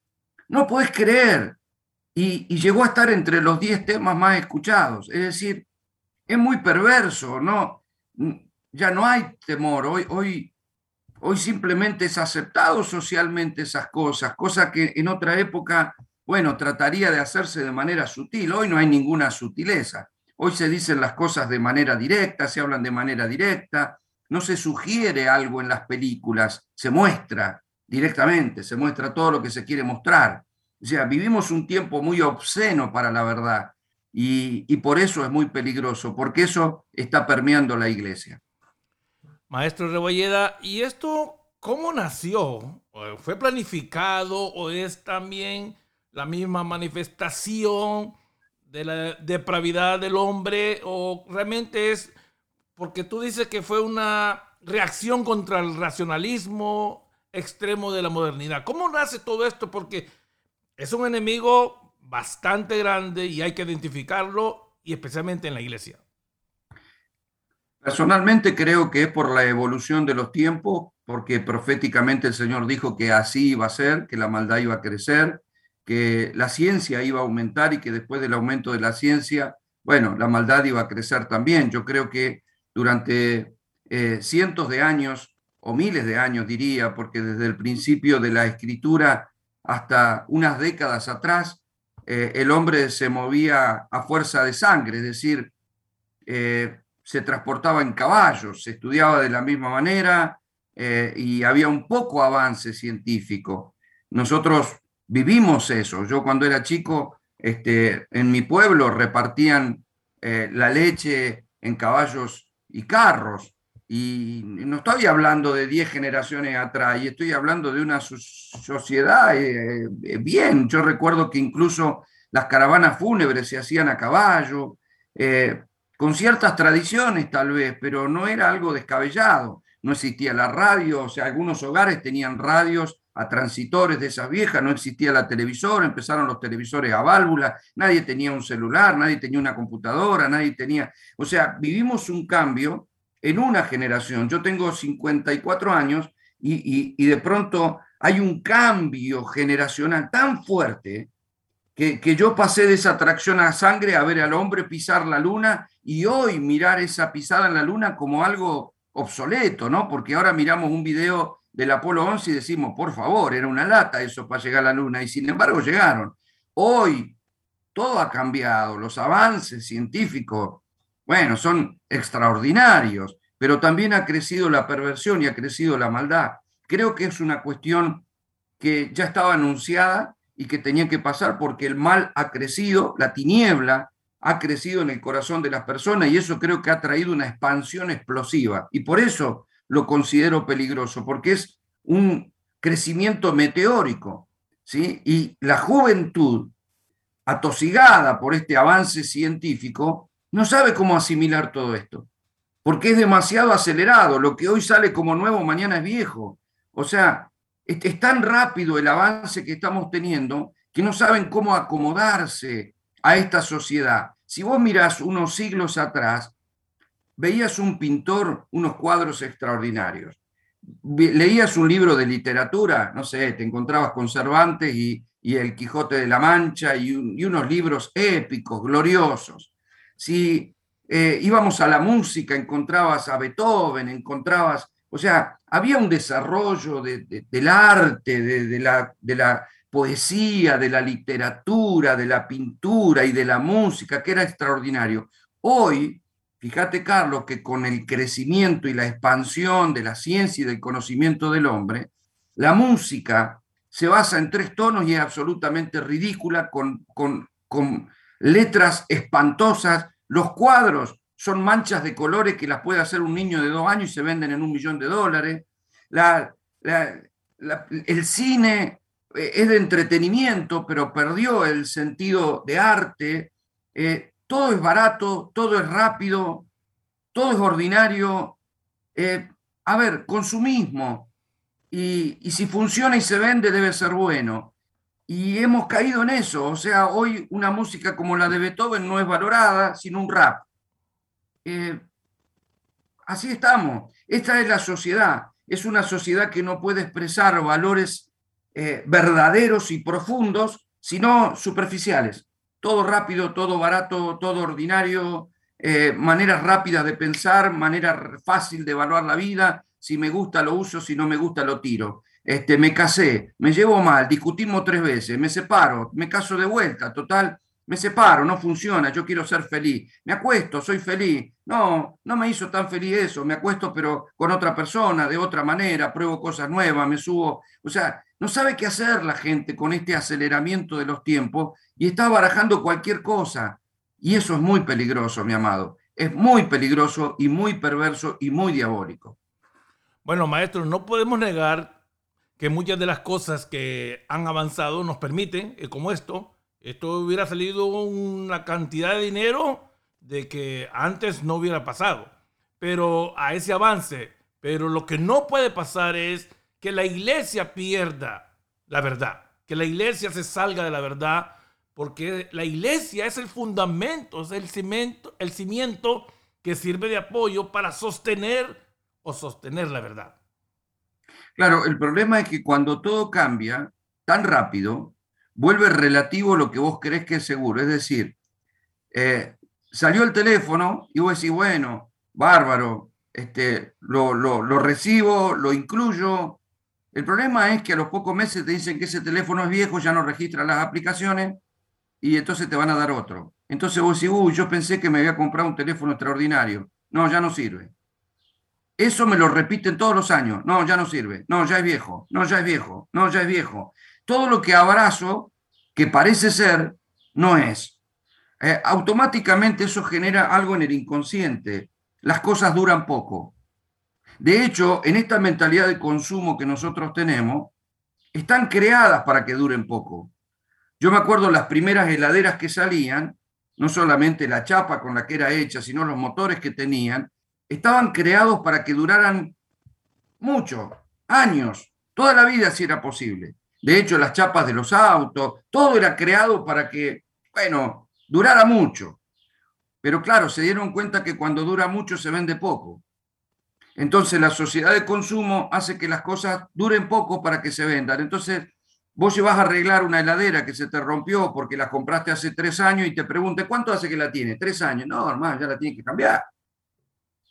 no podés creer. Y, llegó a estar entre los 10 temas más escuchados. Es decir, es muy perverso, ¿no? Ya no hay temor. Hoy, hoy, hoy simplemente es aceptado socialmente esas cosas, cosa que en otra época, bueno, trataría de hacerse de manera sutil. Hoy no hay ninguna sutileza. Hoy se dicen las cosas de manera directa, se hablan de manera directa, no se sugiere algo en las películas, se muestra directamente, se muestra todo lo que se quiere mostrar. O sea, vivimos un tiempo muy obsceno para la verdad y, por eso es muy peligroso, porque eso está permeando la iglesia. Maestro Rebolleda, ¿y esto cómo nació? ¿Fue planificado o es también la misma manifestación de la depravidad del hombre o realmente es porque tú dices que fue una reacción contra el racionalismo extremo de la modernidad. ¿Cómo nace todo esto? Porque es un enemigo bastante grande y hay que identificarlo y especialmente en la iglesia. Personalmente creo que es por la evolución de los tiempos, porque proféticamente el Señor dijo que así iba a ser, que la maldad iba a crecer, que la ciencia iba a aumentar y que después del aumento de la ciencia, bueno, la maldad iba a crecer también. Yo creo que durante eh, cientos de años o miles de años diría, porque desde el principio de la escritura hasta unas décadas atrás, eh, el hombre se movía a fuerza de sangre, es decir, eh, se transportaba en caballos, se estudiaba de la misma manera eh, y había un poco avance científico. Nosotros vivimos eso. Yo cuando era chico, este, en mi pueblo repartían la leche en caballos y carros. Y no estoy hablando de 10 generaciones atrás, y estoy hablando de una sociedad eh, eh, bien. Yo recuerdo que incluso las caravanas fúnebres se hacían a caballo, eh, con ciertas tradiciones tal vez, pero no era algo descabellado. No existía la radio, o sea, algunos hogares tenían radios a transitores de esas viejas, no existía la televisora, empezaron los televisores a válvula, nadie tenía un celular, nadie tenía una computadora, nadie tenía, o sea, vivimos un cambio en una generación. Yo tengo 54 años y, de pronto hay un cambio generacional tan fuerte que, yo pasé de esa atracción a sangre a ver al hombre pisar la luna y hoy mirar esa pisada en la luna como algo obsoleto, ¿no? Porque ahora miramos un video del Apolo 11 y decimos, por favor, era una lata eso para llegar a la luna y sin embargo llegaron. Hoy todo ha cambiado, los avances científicos bueno, son extraordinarios, pero también ha crecido la perversión y ha crecido la maldad. Creo que es una cuestión que ya estaba anunciada y que tenía que pasar porque el mal ha crecido, la tiniebla ha crecido en el corazón de las personas y eso creo que ha traído una expansión explosiva. Y por eso lo considero peligroso, porque es un crecimiento meteórico. ¿sí? Y la juventud, atosigada por este avance científico, no sabe cómo asimilar todo esto, porque es demasiado acelerado. Lo que hoy sale como nuevo, mañana es viejo. O sea, es, tan rápido el avance que estamos teniendo que no saben cómo acomodarse a esta sociedad. Si vos mirás unos siglos atrás, veías un pintor, unos cuadros extraordinarios. Leías un libro de literatura, no sé, te encontrabas con Cervantes y, El Quijote de la Mancha y, unos libros épicos, gloriosos. Si eh, íbamos a la música, encontrabas a Beethoven, encontrabas, o sea, había un desarrollo del arte, de, la, de la poesía, de la literatura, de la pintura y de la música, que era extraordinario. Hoy Fíjate, Carlos, que con el crecimiento y la expansión de la ciencia y del conocimiento del hombre, la música se basa en tres tonos y es absolutamente ridícula, con, con, letras espantosas. Los cuadros son manchas de colores que las puede hacer un niño de dos años y se venden en un millón de dólares. el cine eh, es de entretenimiento, pero perdió el sentido de arte. Eh, todo es barato, todo es rápido, todo es ordinario. Eh, a ver, consumismo. Y, y si funciona y se vende, debe ser bueno. Y hemos caído en eso. O sea, hoy una música como la de Beethoven no es valorada, sino un rap. Eh, así estamos. Esta es la sociedad. Es una sociedad que no puede expresar valores eh, verdaderos y profundos, sino superficiales todo rápido, todo barato, todo ordinario, eh, maneras rápidas de pensar, manera fácil de evaluar la vida, si me gusta lo uso, si no me gusta lo tiro. Este, me casé, me llevo mal, discutimos tres veces, me separo, me caso de vuelta, total, me separo, no funciona, yo quiero ser feliz. Me acuesto, soy feliz. No, no me hizo tan feliz eso, me acuesto pero con otra persona, de otra manera, pruebo cosas nuevas, me subo. O sea, no sabe qué hacer la gente con este aceleramiento de los tiempos y está barajando cualquier cosa. Y eso es muy peligroso, mi amado. Es muy peligroso y muy perverso y muy diabólico. Bueno, maestro, no podemos negar que muchas de las cosas que han avanzado nos permiten, eh, como esto, esto hubiera salido una cantidad de dinero de que antes no hubiera pasado. Pero a ese avance, pero lo que no puede pasar es que la iglesia pierda la verdad, que la iglesia se salga de la verdad, porque la iglesia es el fundamento, es el cimiento, el cimiento que sirve de apoyo para sostener o sostener la verdad. Claro, el problema es que cuando todo cambia tan rápido, vuelve relativo lo que vos crees que es seguro. Es decir, eh, salió el teléfono y vos decís, bueno, bárbaro, este, lo, lo recibo, lo incluyo, el problema es que a los pocos meses te dicen que ese teléfono es viejo, ya no registra las aplicaciones y entonces te van a dar otro. Entonces vos decís, uy, yo pensé que me había comprado un teléfono extraordinario. No, ya no sirve. Eso me lo repiten todos los años. No, ya no sirve. No, ya es viejo. No, ya es viejo. No, ya es viejo. Todo lo que abrazo, que parece ser, no es. Eh, automáticamente eso genera algo en el inconsciente. Las cosas duran poco. De hecho, en esta mentalidad de consumo que nosotros tenemos, están creadas para que duren poco. Yo me acuerdo las primeras heladeras que salían, no solamente la chapa con la que era hecha, sino los motores que tenían, estaban creados para que duraran mucho, años, toda la vida si era posible. De hecho, las chapas de los autos, todo era creado para que, bueno, durara mucho. Pero claro, se dieron cuenta que cuando dura mucho se vende poco. Entonces la sociedad de consumo hace que las cosas duren poco para que se vendan. Entonces vos vas a arreglar una heladera que se te rompió porque la compraste hace tres años y te pregunte, ¿cuánto hace que la tiene? Tres años. No, hermano, ya la tienes que cambiar.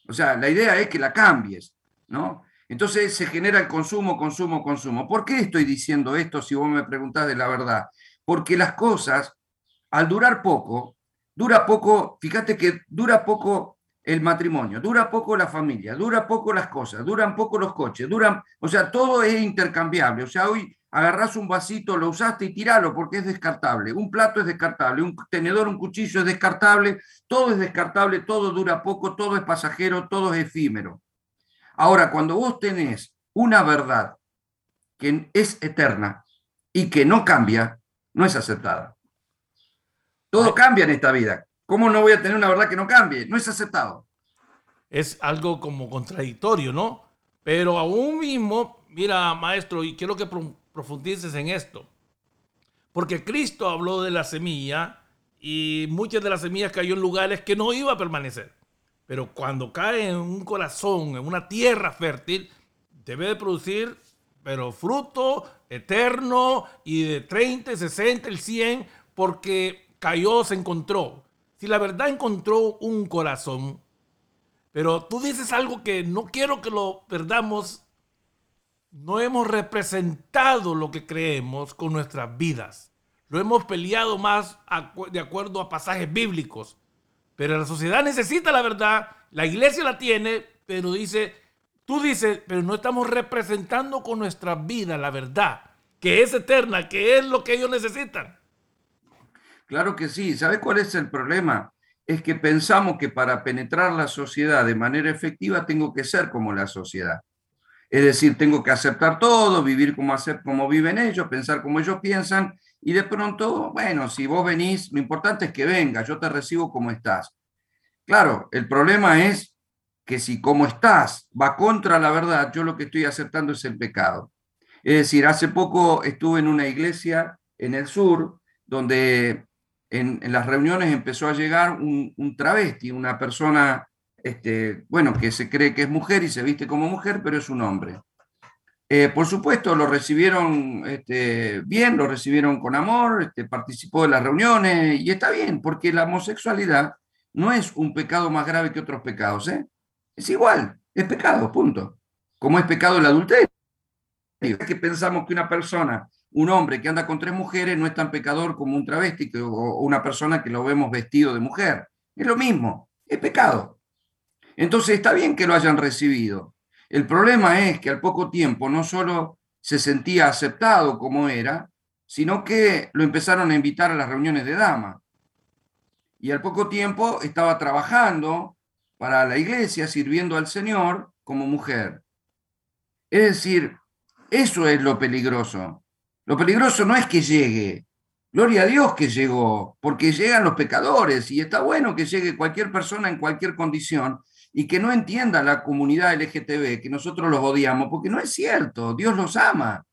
O sea, la idea es que la cambies, ¿no? Entonces se genera el consumo, consumo, consumo. ¿Por qué estoy diciendo esto si vos me preguntás de la verdad? Porque las cosas, al durar poco, dura poco, fíjate que dura poco el matrimonio, dura poco la familia, dura poco las cosas, duran poco los coches, duran, o sea, todo es intercambiable. O sea, hoy agarras un vasito, lo usaste y tiralo porque es descartable. Un plato es descartable, un tenedor, un cuchillo es descartable, todo es descartable, todo dura poco, todo es pasajero, todo es efímero. Ahora, cuando vos tenés una verdad que es eterna y que no cambia, no es aceptada. Todo cambia en esta vida. ¿Cómo no voy a tener una verdad que no cambie? No es aceptado. Es algo como contradictorio, ¿no? Pero aún mismo, mira, maestro, y quiero que profundices en esto. Porque Cristo habló de la semilla y muchas de las semillas cayó en lugares que no iba a permanecer. Pero cuando cae en un corazón, en una tierra fértil, debe de producir, pero fruto eterno y de 30, 60, el 100, porque cayó, se encontró. Si la verdad encontró un corazón, pero tú dices algo que no quiero que lo perdamos, no hemos representado lo que creemos con nuestras vidas. Lo hemos peleado más de acuerdo a pasajes bíblicos. Pero la sociedad necesita la verdad, la iglesia la tiene, pero dice, tú dices, pero no estamos representando con nuestra vida la verdad, que es eterna, que es lo que ellos necesitan. Claro que sí. ¿Sabes cuál es el problema? Es que pensamos que para penetrar la sociedad de manera efectiva tengo que ser como la sociedad. Es decir, tengo que aceptar todo, vivir como, como viven ellos, pensar como ellos piensan, y de pronto, bueno, si vos venís, lo importante es que venga, yo te recibo como estás. Claro, el problema es que si como estás va contra la verdad, yo lo que estoy aceptando es el pecado. Es decir, hace poco estuve en una iglesia en el sur, donde en, las reuniones empezó a llegar un, un travesti, una persona este, bueno, que se cree que es mujer y se viste como mujer, pero es un hombre. Eh, por supuesto, lo recibieron este, bien, lo recibieron con amor, este, participó de las reuniones y está bien, porque la homosexualidad no es un pecado más grave que otros pecados, ¿eh? Es igual, es pecado, punto. Como es pecado el adulterio. Que pensamos que una persona, un hombre que anda con tres mujeres no es tan pecador como un travesti o una persona que lo vemos vestido de mujer. Es lo mismo, es pecado. Entonces está bien que lo hayan recibido. El problema es que al poco tiempo no solo se sentía aceptado como era, sino que lo empezaron a invitar a las reuniones de dama. Y al poco tiempo estaba trabajando para la iglesia, sirviendo al Señor como mujer. Es decir, eso es lo peligroso. Lo peligroso no es que llegue. Gloria a Dios que llegó, porque llegan los pecadores y está bueno que llegue cualquier persona en cualquier condición, y que no entienda la comunidad LGTB que nosotros los odiamos, porque no es cierto, Dios los ama.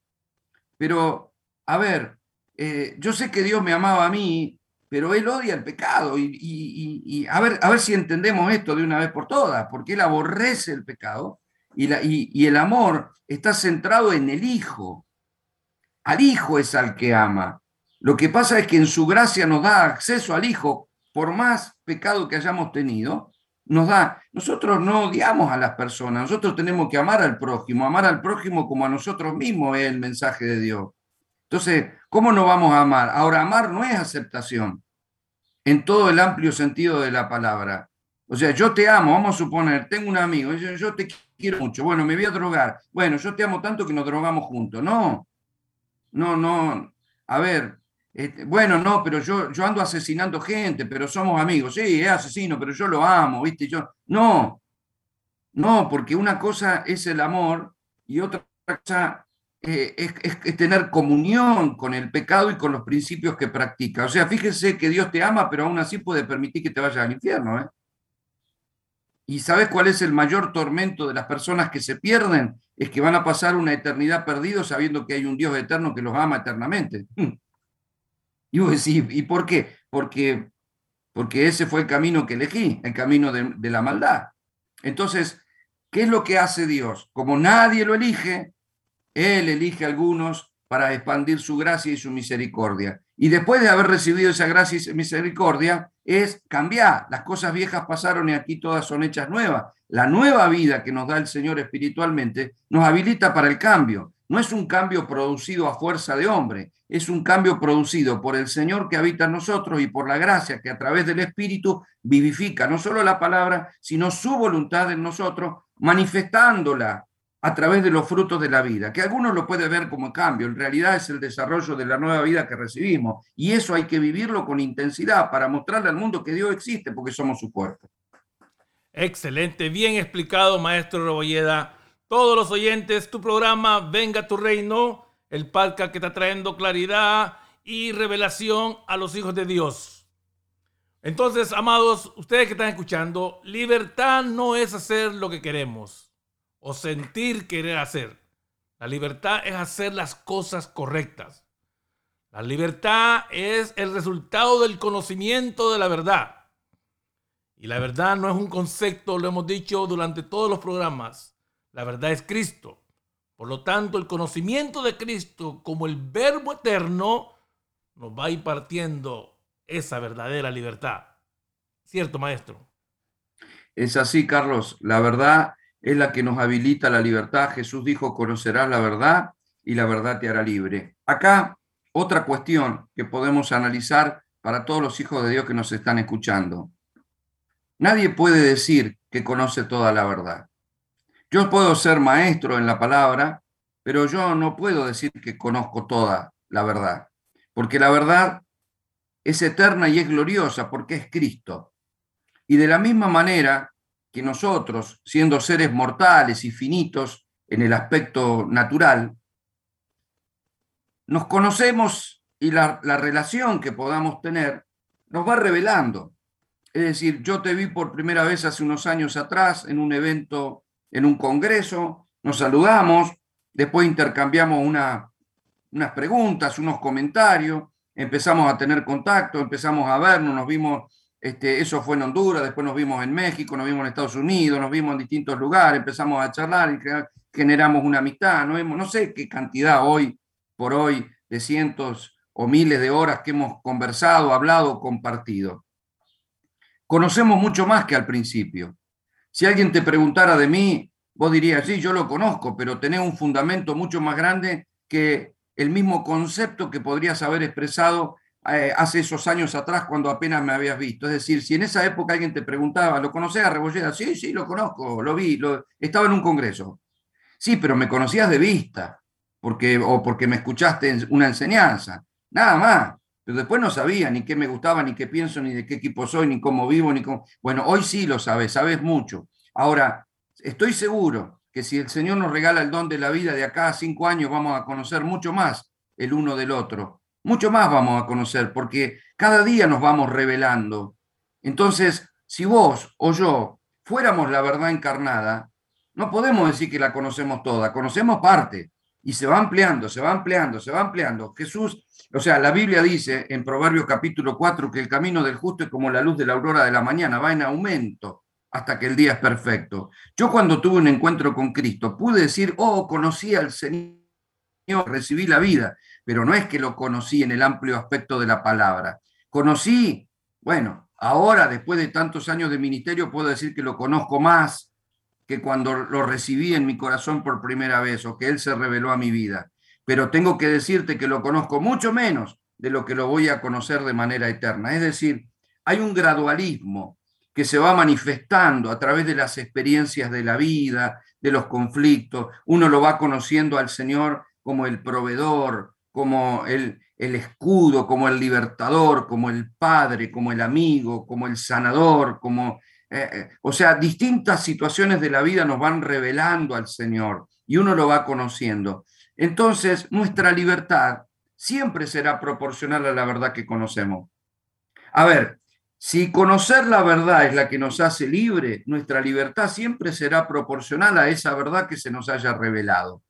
Pero, a ver, eh, yo sé que Dios me amaba a mí, pero Él odia el pecado. Y, a, ver, a ver si entendemos esto de una vez por todas, porque Él aborrece el pecado y, la, y el amor está centrado en el Hijo. Al Hijo es al que ama. Lo que pasa es que en su gracia nos da acceso al Hijo, por más pecado que hayamos tenido, nos da. Nosotros no odiamos a las personas, nosotros tenemos que amar al prójimo, amar al prójimo como a nosotros mismos es el mensaje de Dios. Entonces, ¿cómo no vamos a amar? Ahora, amar no es aceptación en todo el amplio sentido de la palabra. O sea, yo te amo, vamos a suponer, tengo un amigo, yo, yo te quiero mucho, bueno, me voy a drogar, bueno, yo te amo tanto que nos drogamos juntos. No, no, no. A ver, este, bueno, no, pero yo, yo ando asesinando gente, pero somos amigos. Sí, es asesino, pero yo lo amo, ¿viste? Yo, no, no, porque una cosa es el amor y otra cosa eh, es, tener comunión con el pecado y con los principios que practica. O sea, fíjese que Dios te ama, pero aún así puede permitir que te vayas al infierno. ¿eh? ¿Y sabes cuál es el mayor tormento de las personas que se pierden? Es que van a pasar una eternidad perdidos sabiendo que hay un Dios eterno que los ama eternamente. Y vos decís, ¿y por qué? Porque, porque ese fue el camino que elegí, el camino de, de la maldad. Entonces, ¿qué es lo que hace Dios? Como nadie lo elige, Él elige a algunos para expandir su gracia y su misericordia. Y después de haber recibido esa gracia y misericordia, es cambiar. Las cosas viejas pasaron y aquí todas son hechas nuevas. La nueva vida que nos da el Señor espiritualmente nos habilita para el cambio. No es un cambio producido a fuerza de hombre, es un cambio producido por el Señor que habita en nosotros y por la gracia que a través del Espíritu vivifica no solo la palabra, sino su voluntad en nosotros, manifestándola a través de los frutos de la vida, que algunos lo pueden ver como cambio, en realidad es el desarrollo de la nueva vida que recibimos, y eso hay que vivirlo con intensidad para mostrarle al mundo que Dios existe porque somos su cuerpo. Excelente, bien explicado, maestro Rebolleda. Todos los oyentes, tu programa Venga tu Reino el podcast que está trayendo claridad y revelación a los hijos de Dios. Entonces, amados, ustedes que están escuchando, libertad no es hacer lo que queremos o sentir querer hacer. La libertad es hacer las cosas correctas. La libertad es el resultado del conocimiento de la verdad. Y la verdad no es un concepto, lo hemos dicho durante todos los programas. La verdad es Cristo. Por lo tanto, el conocimiento de Cristo como el verbo eterno nos va impartiendo esa verdadera libertad. ¿Cierto, maestro? Es así, Carlos. La verdad es la que nos habilita la libertad. Jesús dijo, conocerás la verdad y la verdad te hará libre. Acá, otra cuestión que podemos analizar para todos los hijos de Dios que nos están escuchando. Nadie puede decir que conoce toda la verdad. Yo puedo ser maestro en la palabra, pero yo no puedo decir que conozco toda la verdad, porque la verdad es eterna y es gloriosa porque es Cristo. Y de la misma manera que nosotros, siendo seres mortales y finitos en el aspecto natural, nos conocemos y la, la relación que podamos tener nos va revelando. Es decir, yo te vi por primera vez hace unos años atrás en un evento, en un congreso, nos saludamos, después intercambiamos una, unas preguntas, unos comentarios, empezamos a tener contacto, empezamos a vernos, nos vimos, este, eso fue en Honduras, después nos vimos en México, nos vimos en Estados Unidos, nos vimos en distintos lugares, empezamos a charlar y generamos una amistad, no, no sé qué cantidad hoy por hoy de cientos o miles de horas que hemos conversado, hablado, compartido conocemos mucho más que al principio. Si alguien te preguntara de mí, vos dirías, sí, yo lo conozco, pero tenés un fundamento mucho más grande que el mismo concepto que podrías haber expresado eh, hace esos años atrás cuando apenas me habías visto. Es decir, si en esa época alguien te preguntaba, ¿lo conocés a Rebolleda? Sí, sí, lo conozco, lo vi, estaba en un congreso. Sí, pero me conocías de vista, porque, o porque me escuchaste una enseñanza, nada más pero después no sabía ni qué me gustaba, ni qué pienso, ni de qué equipo soy, ni cómo vivo, ni cómo... Bueno, hoy sí lo sabes, sabes mucho. Ahora, estoy seguro que si el Señor nos regala el don de la vida de acá a cinco años, vamos a conocer mucho más el uno del otro. Mucho más vamos a conocer, porque cada día nos vamos revelando. Entonces, si vos o yo fuéramos la verdad encarnada, no podemos decir que la conocemos toda, conocemos parte y se va ampliando, se va ampliando, se va ampliando. Jesús o sea, la Biblia dice en Proverbios capítulo 4 que el camino del justo es como la luz de la aurora de la mañana, va en aumento hasta que el día es perfecto. Yo cuando tuve un encuentro con Cristo pude decir, oh, conocí al Señor, recibí la vida, pero no es que lo conocí en el amplio aspecto de la palabra. Conocí, bueno, ahora después de tantos años de ministerio puedo decir que lo conozco más que cuando lo recibí en mi corazón por primera vez o que Él se reveló a mi vida pero tengo que decirte que lo conozco mucho menos de lo que lo voy a conocer de manera eterna. Es decir, hay un gradualismo que se va manifestando a través de las experiencias de la vida, de los conflictos. Uno lo va conociendo al Señor como el proveedor, como el, el escudo, como el libertador, como el padre, como el amigo, como el sanador, como... Eh, eh, o sea, distintas situaciones de la vida nos van revelando al Señor y uno lo va conociendo. Entonces, nuestra libertad siempre será proporcional a la verdad que conocemos. A ver, si conocer la verdad es la que nos hace libre, nuestra libertad siempre será proporcional a esa verdad que se nos haya revelado.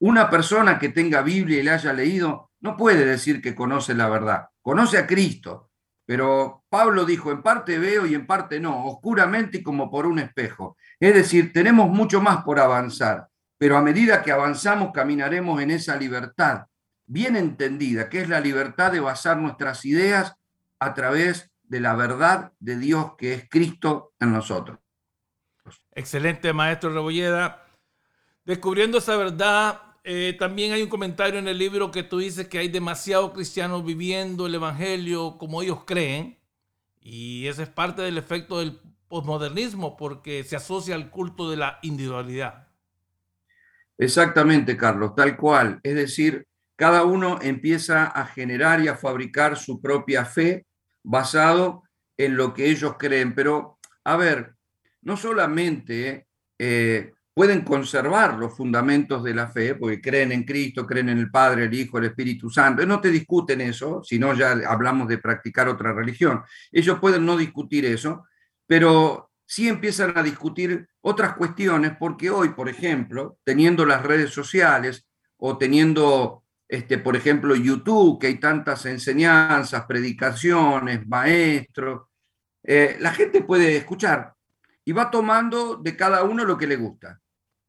Una persona que tenga Biblia y le haya leído no puede decir que conoce la verdad. Conoce a Cristo, pero Pablo dijo, en parte veo y en parte no, oscuramente y como por un espejo. Es decir, tenemos mucho más por avanzar pero a medida que avanzamos caminaremos en esa libertad bien entendida, que es la libertad de basar nuestras ideas a través de la verdad de Dios que es Cristo en nosotros. Excelente, maestro Rebolleda. Descubriendo esa verdad, eh, también hay un comentario en el libro que tú dices que hay demasiados cristianos viviendo el Evangelio como ellos creen, y ese es parte del efecto del posmodernismo, porque se asocia al culto de la individualidad. Exactamente, Carlos, tal cual. Es decir, cada uno empieza a generar y a fabricar su propia fe basado en lo que ellos creen. Pero, a ver, no solamente eh, pueden conservar los fundamentos de la fe, porque creen en Cristo, creen en el Padre, el Hijo, el Espíritu Santo. No te discuten eso, si no ya hablamos de practicar otra religión. Ellos pueden no discutir eso, pero sí empiezan a discutir otras cuestiones, porque hoy, por ejemplo, teniendo las redes sociales o teniendo, este, por ejemplo, YouTube, que hay tantas enseñanzas, predicaciones, maestros, eh, la gente puede escuchar y va tomando de cada uno lo que le gusta.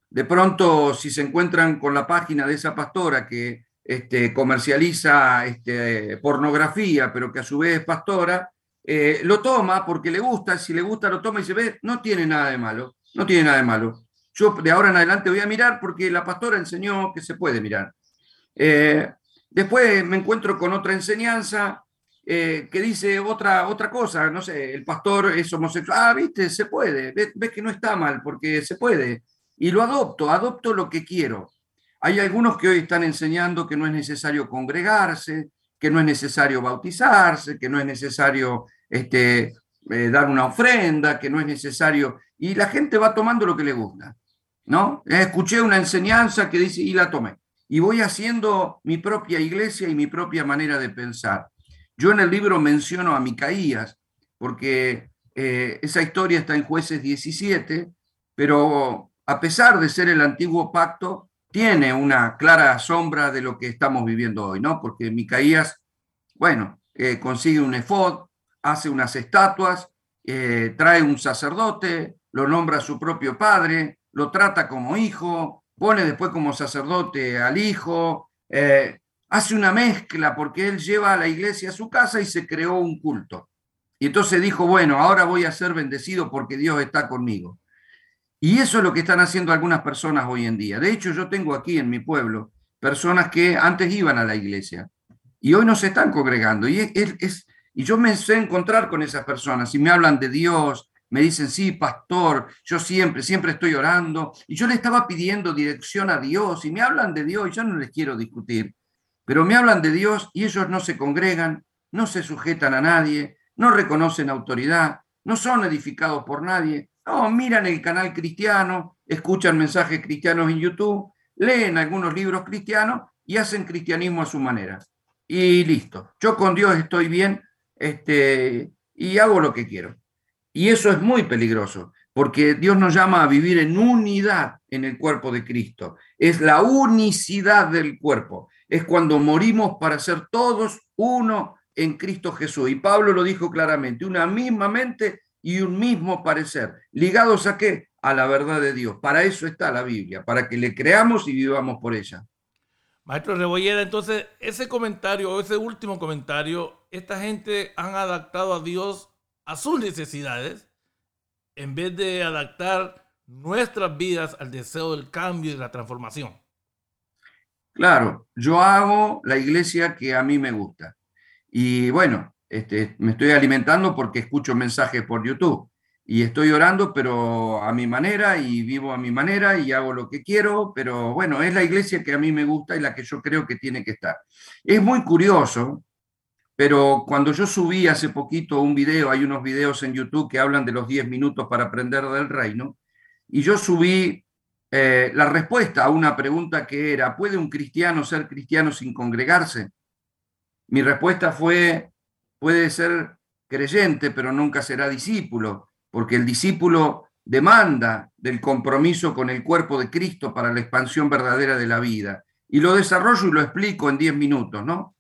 De pronto, si se encuentran con la página de esa pastora que este, comercializa este, pornografía, pero que a su vez es pastora, eh, lo toma porque le gusta, si le gusta lo toma y se ve, no tiene nada de malo, no tiene nada de malo. Yo de ahora en adelante voy a mirar porque la pastora enseñó que se puede mirar. Eh, después me encuentro con otra enseñanza eh, que dice otra, otra cosa, no sé, el pastor es homosexual, ah, viste, se puede, ves, que no está mal porque se puede, y lo adopto, adopto lo que quiero. Hay algunos que hoy están enseñando que no es necesario congregarse, que no es necesario bautizarse, que no es necesario este, eh, dar una ofrenda, que no es necesario, y la gente va tomando lo que le gusta, ¿no? Escuché una enseñanza que dice, y la tomé, y voy haciendo mi propia iglesia y mi propia manera de pensar. Yo en el libro menciono a Micaías, porque eh, esa historia está en jueces 17, pero a pesar de ser el antiguo pacto, tiene una clara sombra de lo que estamos viviendo hoy, ¿no? Porque Micaías, bueno, eh, consigue un efod, hace unas estatuas, eh, trae un sacerdote, lo nombra su propio padre, lo trata como hijo, pone después como sacerdote al hijo, hace una mezcla porque él lleva a la iglesia a su casa y se creó un culto. Y entonces dijo, bueno, ahora voy a ser bendecido porque Dios está conmigo. Y eso es lo que están haciendo algunas personas hoy en día. De hecho, yo tengo aquí en mi pueblo personas que antes iban a la iglesia y hoy no se están congregando. Y, es, y yo me sé encontrar con esas personas y me hablan de Dios, me dicen, sí, pastor, yo siempre, siempre estoy orando. Y yo le estaba pidiendo dirección a Dios y me hablan de Dios y yo no les quiero discutir. Pero me hablan de Dios y ellos no se congregan, no se sujetan a nadie, no reconocen autoridad, no son edificados por nadie. No, miran el canal cristiano, escuchan mensajes cristianos en YouTube, leen algunos libros cristianos y hacen cristianismo a su manera. Y listo. Yo con Dios estoy bien este, y hago lo que quiero. Y eso es muy peligroso, porque Dios nos llama a vivir en unidad en el cuerpo de Cristo. Es la unicidad del cuerpo es cuando morimos para ser todos uno en Cristo Jesús. Y Pablo lo dijo claramente, una misma mente y un mismo parecer. ¿Ligados a qué? A la verdad de Dios. Para eso está la Biblia, para que le creamos y vivamos por ella. Maestro Rebollera, entonces ese comentario, ese último comentario, esta gente han adaptado a Dios a sus necesidades en vez de adaptar nuestras vidas al deseo del cambio y la transformación. Claro, yo hago la iglesia que a mí me gusta. Y bueno, este, me estoy alimentando porque escucho mensajes por YouTube y estoy orando, pero a mi manera y vivo a mi manera y hago lo que quiero, pero bueno, es la iglesia que a mí me gusta y la que yo creo que tiene que estar. Es muy curioso, pero cuando yo subí hace poquito un video, hay unos videos en YouTube que hablan de los 10 minutos para aprender del reino, y yo subí eh, la respuesta a una pregunta que era, ¿puede un cristiano ser cristiano sin congregarse? Mi respuesta fue, puede ser creyente, pero nunca será discípulo, porque el discípulo demanda del compromiso con el cuerpo de Cristo para la expansión verdadera de la vida. Y lo desarrollo y lo explico en 10 minutos, ¿no?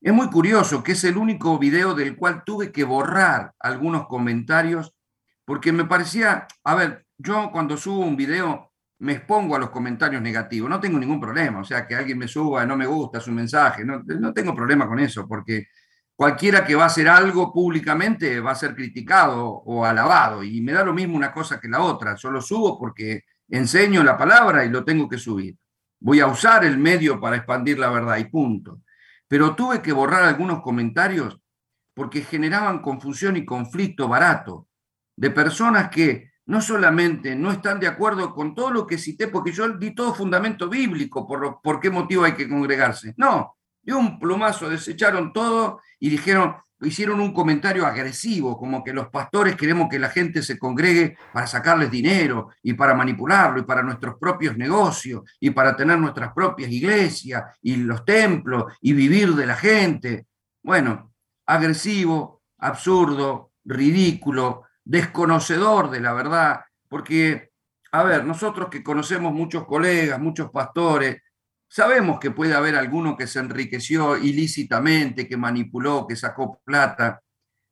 Es muy curioso que es el único video del cual tuve que borrar algunos comentarios, porque me parecía, a ver, yo cuando subo un video me expongo a los comentarios negativos. No tengo ningún problema, o sea, que alguien me suba, no me gusta su mensaje, no, no tengo problema con eso, porque cualquiera que va a hacer algo públicamente va a ser criticado o alabado, y me da lo mismo una cosa que la otra. Yo lo subo porque enseño la palabra y lo tengo que subir. Voy a usar el medio para expandir la verdad y punto. Pero tuve que borrar algunos comentarios porque generaban confusión y conflicto barato de personas que no solamente no están de acuerdo con todo lo que cité, porque yo di todo fundamento bíblico por, qué motivo hay que congregarse. No, de un plumazo desecharon todo y dijeron, hicieron un comentario agresivo, como que los pastores queremos que la gente se congregue para sacarles dinero y para manipularlo y para nuestros propios negocios y para tener nuestras propias iglesias y los templos y vivir de la gente. Bueno, agresivo, absurdo, ridículo, desconocedor de la verdad, porque, a ver, nosotros que conocemos muchos colegas, muchos pastores, sabemos que puede haber alguno que se enriqueció ilícitamente, que manipuló, que sacó plata,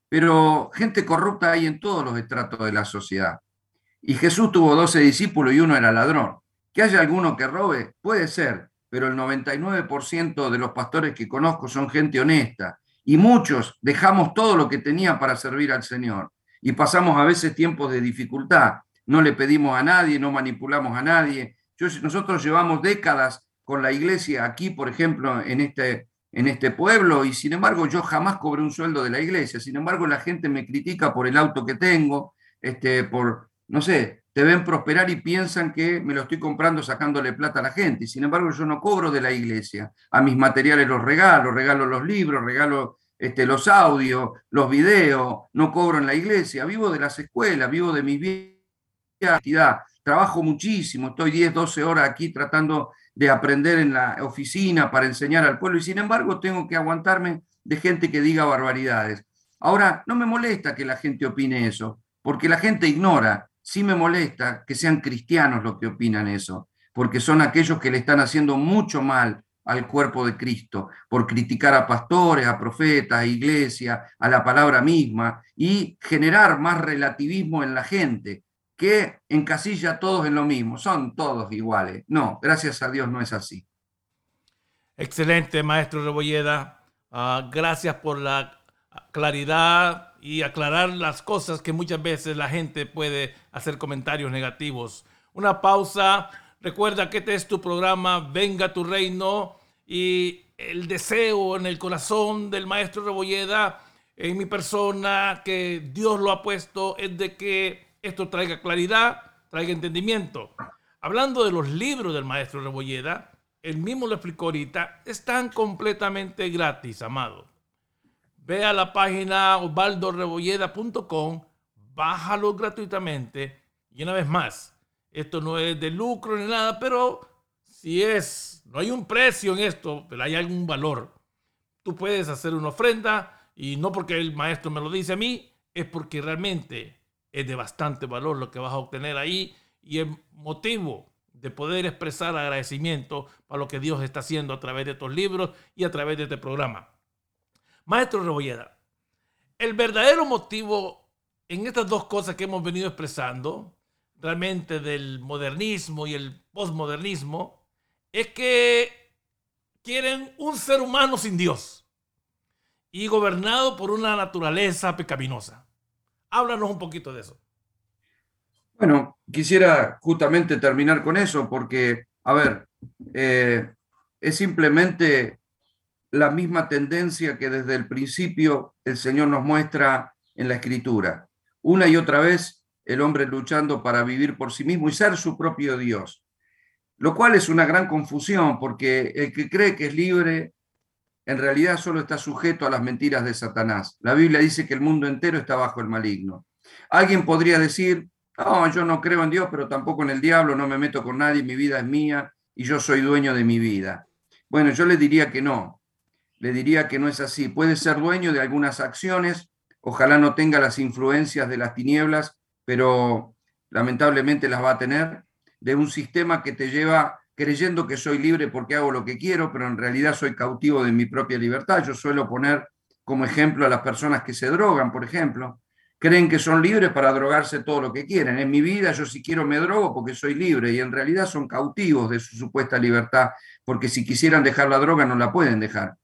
pero gente corrupta hay en todos los estratos de la sociedad. Y Jesús tuvo 12 discípulos y uno era ladrón. Que haya alguno que robe, puede ser, pero el 99% de los pastores que conozco son gente honesta. Y muchos dejamos todo lo que tenía para servir al Señor. Y pasamos a veces tiempos de dificultad. No le pedimos a nadie, no manipulamos a nadie. nosotros llevamos décadas con la iglesia aquí, por ejemplo, en este, en este pueblo, y sin embargo yo jamás cobré un sueldo de la iglesia. Sin embargo, la gente me critica por el auto que tengo, este, por, no sé, te ven prosperar y piensan que me lo estoy comprando sacándole plata a la gente. Y sin embargo, yo no cobro de la iglesia. A mis materiales los regalo, regalo los libros, regalo este, los audios, los videos, no cobro en la iglesia. Vivo de las escuelas, vivo de mi vida, trabajo muchísimo, estoy 10, 12 horas aquí tratando de aprender en la oficina para enseñar al pueblo y sin embargo tengo que aguantarme de gente que diga barbaridades. Ahora, no me molesta que la gente opine eso, porque la gente ignora. Sí me molesta que sean cristianos los que opinan eso, porque son aquellos que le están haciendo mucho mal al cuerpo de Cristo, por criticar a pastores, a profetas, a iglesia, a la palabra misma y generar más relativismo en la gente que encasilla a todos en lo mismo, son todos iguales. No, gracias a Dios no es así. Excelente, maestro Rebolleda. Ah, gracias por la claridad y aclarar las cosas que muchas veces la gente puede hacer comentarios negativos. Una pausa. Recuerda que este es tu programa Venga tu Reino y el deseo en el corazón del maestro Rebolleda, en mi persona, que Dios lo ha puesto, es de que esto traiga claridad, traiga entendimiento. Hablando de los libros del maestro Rebolleda, él mismo lo explicó ahorita, están completamente gratis, amado. Ve a la página osvaldorebolleda.com, bájalo gratuitamente y una vez más, esto no es de lucro ni nada, pero si es, no hay un precio en esto, pero hay algún valor. Tú puedes hacer una ofrenda y no porque el maestro me lo dice a mí, es porque realmente es de bastante valor lo que vas a obtener ahí y es motivo de poder expresar agradecimiento para lo que Dios está haciendo a través de estos libros y a través de este programa. Maestro Rebolleda, el verdadero motivo en estas dos cosas que hemos venido expresando, realmente del modernismo y el postmodernismo, es que quieren un ser humano sin Dios y gobernado por una naturaleza pecaminosa. Háblanos un poquito de eso. Bueno, quisiera justamente terminar con eso porque, a ver, eh, es simplemente la misma tendencia que desde el principio el Señor nos muestra en la Escritura. Una y otra vez el hombre luchando para vivir por sí mismo y ser su propio Dios. Lo cual es una gran confusión porque el que cree que es libre en realidad solo está sujeto a las mentiras de Satanás. La Biblia dice que el mundo entero está bajo el maligno. Alguien podría decir, no, yo no creo en Dios, pero tampoco en el diablo, no me meto con nadie, mi vida es mía y yo soy dueño de mi vida. Bueno, yo le diría que no, le diría que no es así. Puede ser dueño de algunas acciones, ojalá no tenga las influencias de las tinieblas, pero lamentablemente las va a tener, de un sistema que te lleva creyendo que soy libre porque hago lo que quiero, pero en realidad soy cautivo de mi propia libertad. Yo suelo poner como ejemplo a las personas que se drogan, por ejemplo. Creen que son libres para drogarse todo lo que quieren. En mi vida yo si quiero me drogo porque soy libre y en realidad son cautivos de su supuesta libertad, porque si quisieran dejar la droga no la pueden dejar.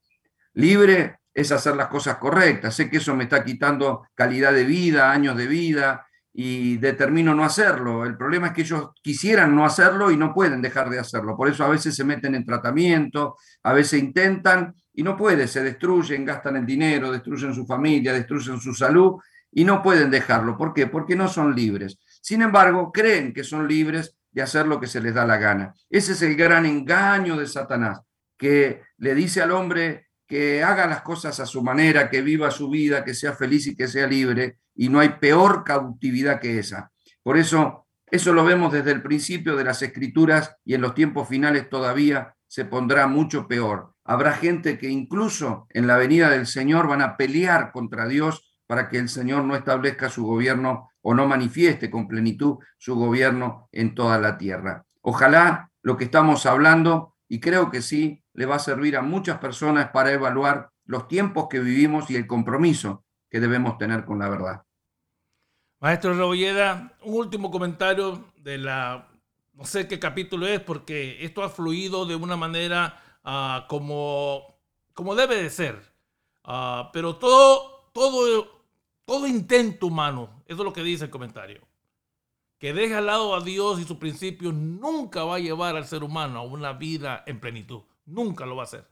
Libre es hacer las cosas correctas. Sé que eso me está quitando calidad de vida, años de vida, y determino no hacerlo. El problema es que ellos quisieran no hacerlo y no pueden dejar de hacerlo. Por eso a veces se meten en tratamiento, a veces intentan y no pueden, se destruyen, gastan el dinero, destruyen su familia, destruyen su salud y no pueden dejarlo. ¿Por qué? Porque no son libres. Sin embargo, creen que son libres de hacer lo que se les da la gana. Ese es el gran engaño de Satanás, que le dice al hombre que haga las cosas a su manera, que viva su vida, que sea feliz y que sea libre, y no hay peor cautividad que esa. Por eso, eso lo vemos desde el principio de las escrituras y en los tiempos finales todavía se pondrá mucho peor. Habrá gente que incluso en la venida del Señor van a pelear contra Dios para que el Señor no establezca su gobierno o no manifieste con plenitud su gobierno en toda la tierra. Ojalá lo que estamos hablando, y creo que sí, le va a servir a muchas personas para evaluar los tiempos que vivimos y el compromiso que debemos tener con la verdad. Maestro Rebolleda, un último comentario de la, no sé qué capítulo es, porque esto ha fluido de una manera uh, como, como debe de ser. Uh, pero todo, todo, todo intento humano, eso es lo que dice el comentario, que deja al lado a Dios y sus principios, nunca va a llevar al ser humano a una vida en plenitud. Nunca lo va a hacer.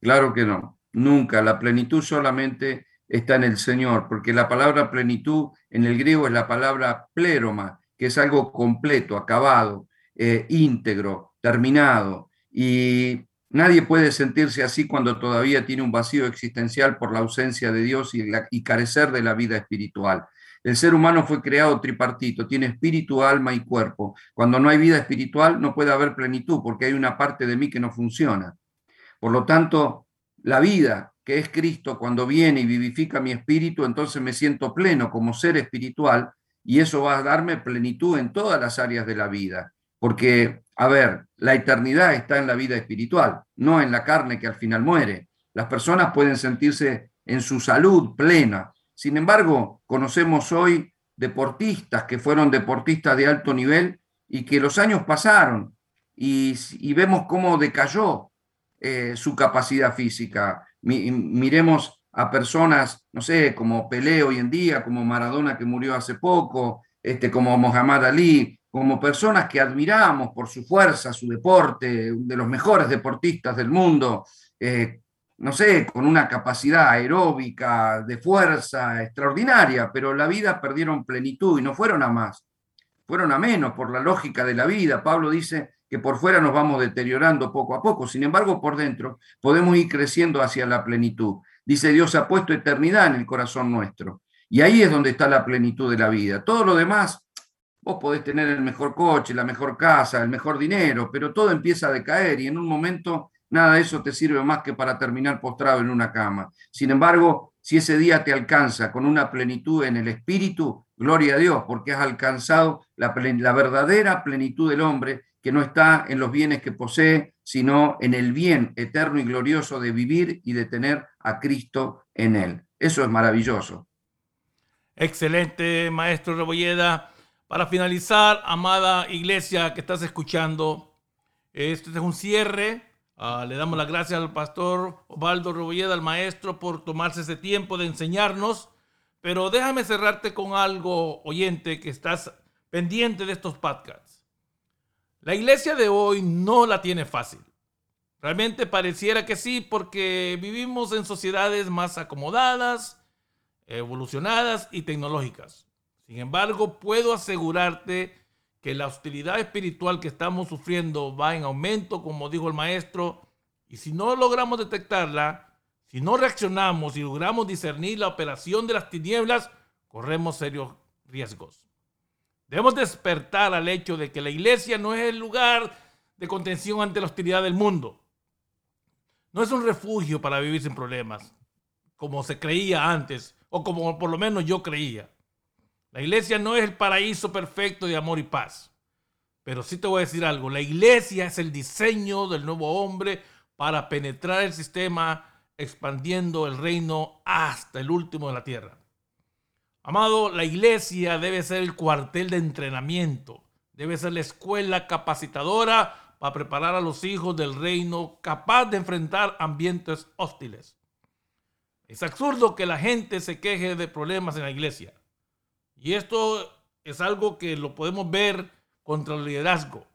Claro que no, nunca. La plenitud solamente está en el Señor, porque la palabra plenitud en el griego es la palabra pleroma, que es algo completo, acabado, eh, íntegro, terminado. Y nadie puede sentirse así cuando todavía tiene un vacío existencial por la ausencia de Dios y carecer de la vida espiritual. El ser humano fue creado tripartito, tiene espíritu, alma y cuerpo. Cuando no hay vida espiritual no puede haber plenitud porque hay una parte de mí que no funciona. Por lo tanto, la vida que es Cristo cuando viene y vivifica mi espíritu, entonces me siento pleno como ser espiritual y eso va a darme plenitud en todas las áreas de la vida. Porque, a ver, la eternidad está en la vida espiritual, no en la carne que al final muere. Las personas pueden sentirse en su salud plena. Sin embargo, conocemos hoy deportistas que fueron deportistas de alto nivel y que los años pasaron y, y vemos cómo decayó eh, su capacidad física. Miremos a personas, no sé, como Pelé hoy en día, como Maradona que murió hace poco, este, como Mohamed Ali, como personas que admiramos por su fuerza, su deporte, de los mejores deportistas del mundo, eh, no sé, con una capacidad aeróbica, de fuerza extraordinaria, pero la vida perdieron plenitud y no fueron a más, fueron a menos por la lógica de la vida. Pablo dice, que por fuera nos vamos deteriorando poco a poco. Sin embargo, por dentro podemos ir creciendo hacia la plenitud. Dice Dios ha puesto eternidad en el corazón nuestro. Y ahí es donde está la plenitud de la vida. Todo lo demás, vos podés tener el mejor coche, la mejor casa, el mejor dinero, pero todo empieza a decaer y en un momento nada de eso te sirve más que para terminar postrado en una cama. Sin embargo, si ese día te alcanza con una plenitud en el espíritu, gloria a Dios, porque has alcanzado la, la verdadera plenitud del hombre que no está en los bienes que posee, sino en el bien eterno y glorioso de vivir y de tener a Cristo en él. Eso es maravilloso. Excelente, maestro Rebolleda. Para finalizar, amada iglesia que estás escuchando, este es un cierre. Uh, le damos las gracias al pastor Osvaldo Rebolleda, al maestro, por tomarse ese tiempo de enseñarnos. Pero déjame cerrarte con algo, oyente, que estás pendiente de estos podcasts. La iglesia de hoy no la tiene fácil. Realmente pareciera que sí, porque vivimos en sociedades más acomodadas, evolucionadas y tecnológicas. Sin embargo, puedo asegurarte que la hostilidad espiritual que estamos sufriendo va en aumento, como dijo el maestro, y si no logramos detectarla, si no reaccionamos y logramos discernir la operación de las tinieblas, corremos serios riesgos. Debemos despertar al hecho de que la iglesia no es el lugar de contención ante la hostilidad del mundo. No es un refugio para vivir sin problemas, como se creía antes, o como por lo menos yo creía. La iglesia no es el paraíso perfecto de amor y paz. Pero sí te voy a decir algo, la iglesia es el diseño del nuevo hombre para penetrar el sistema expandiendo el reino hasta el último de la tierra. Amado, la iglesia debe ser el cuartel de entrenamiento, debe ser la escuela capacitadora para preparar a los hijos del reino capaz de enfrentar ambientes hostiles. Es absurdo que la gente se queje de problemas en la iglesia. Y esto es algo que lo podemos ver contra el liderazgo.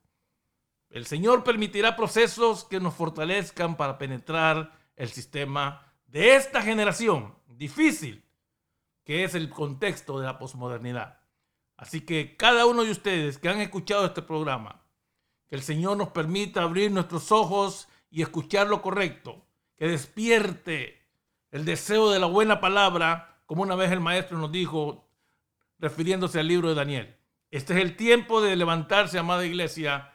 El Señor permitirá procesos que nos fortalezcan para penetrar el sistema de esta generación difícil que es el contexto de la posmodernidad. Así que cada uno de ustedes que han escuchado este programa, que el Señor nos permita abrir nuestros ojos y escuchar lo correcto, que despierte el deseo de la buena palabra, como una vez el maestro nos dijo, refiriéndose al libro de Daniel. Este es el tiempo de levantarse, amada iglesia,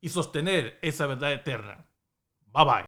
y sostener esa verdad eterna. Bye bye.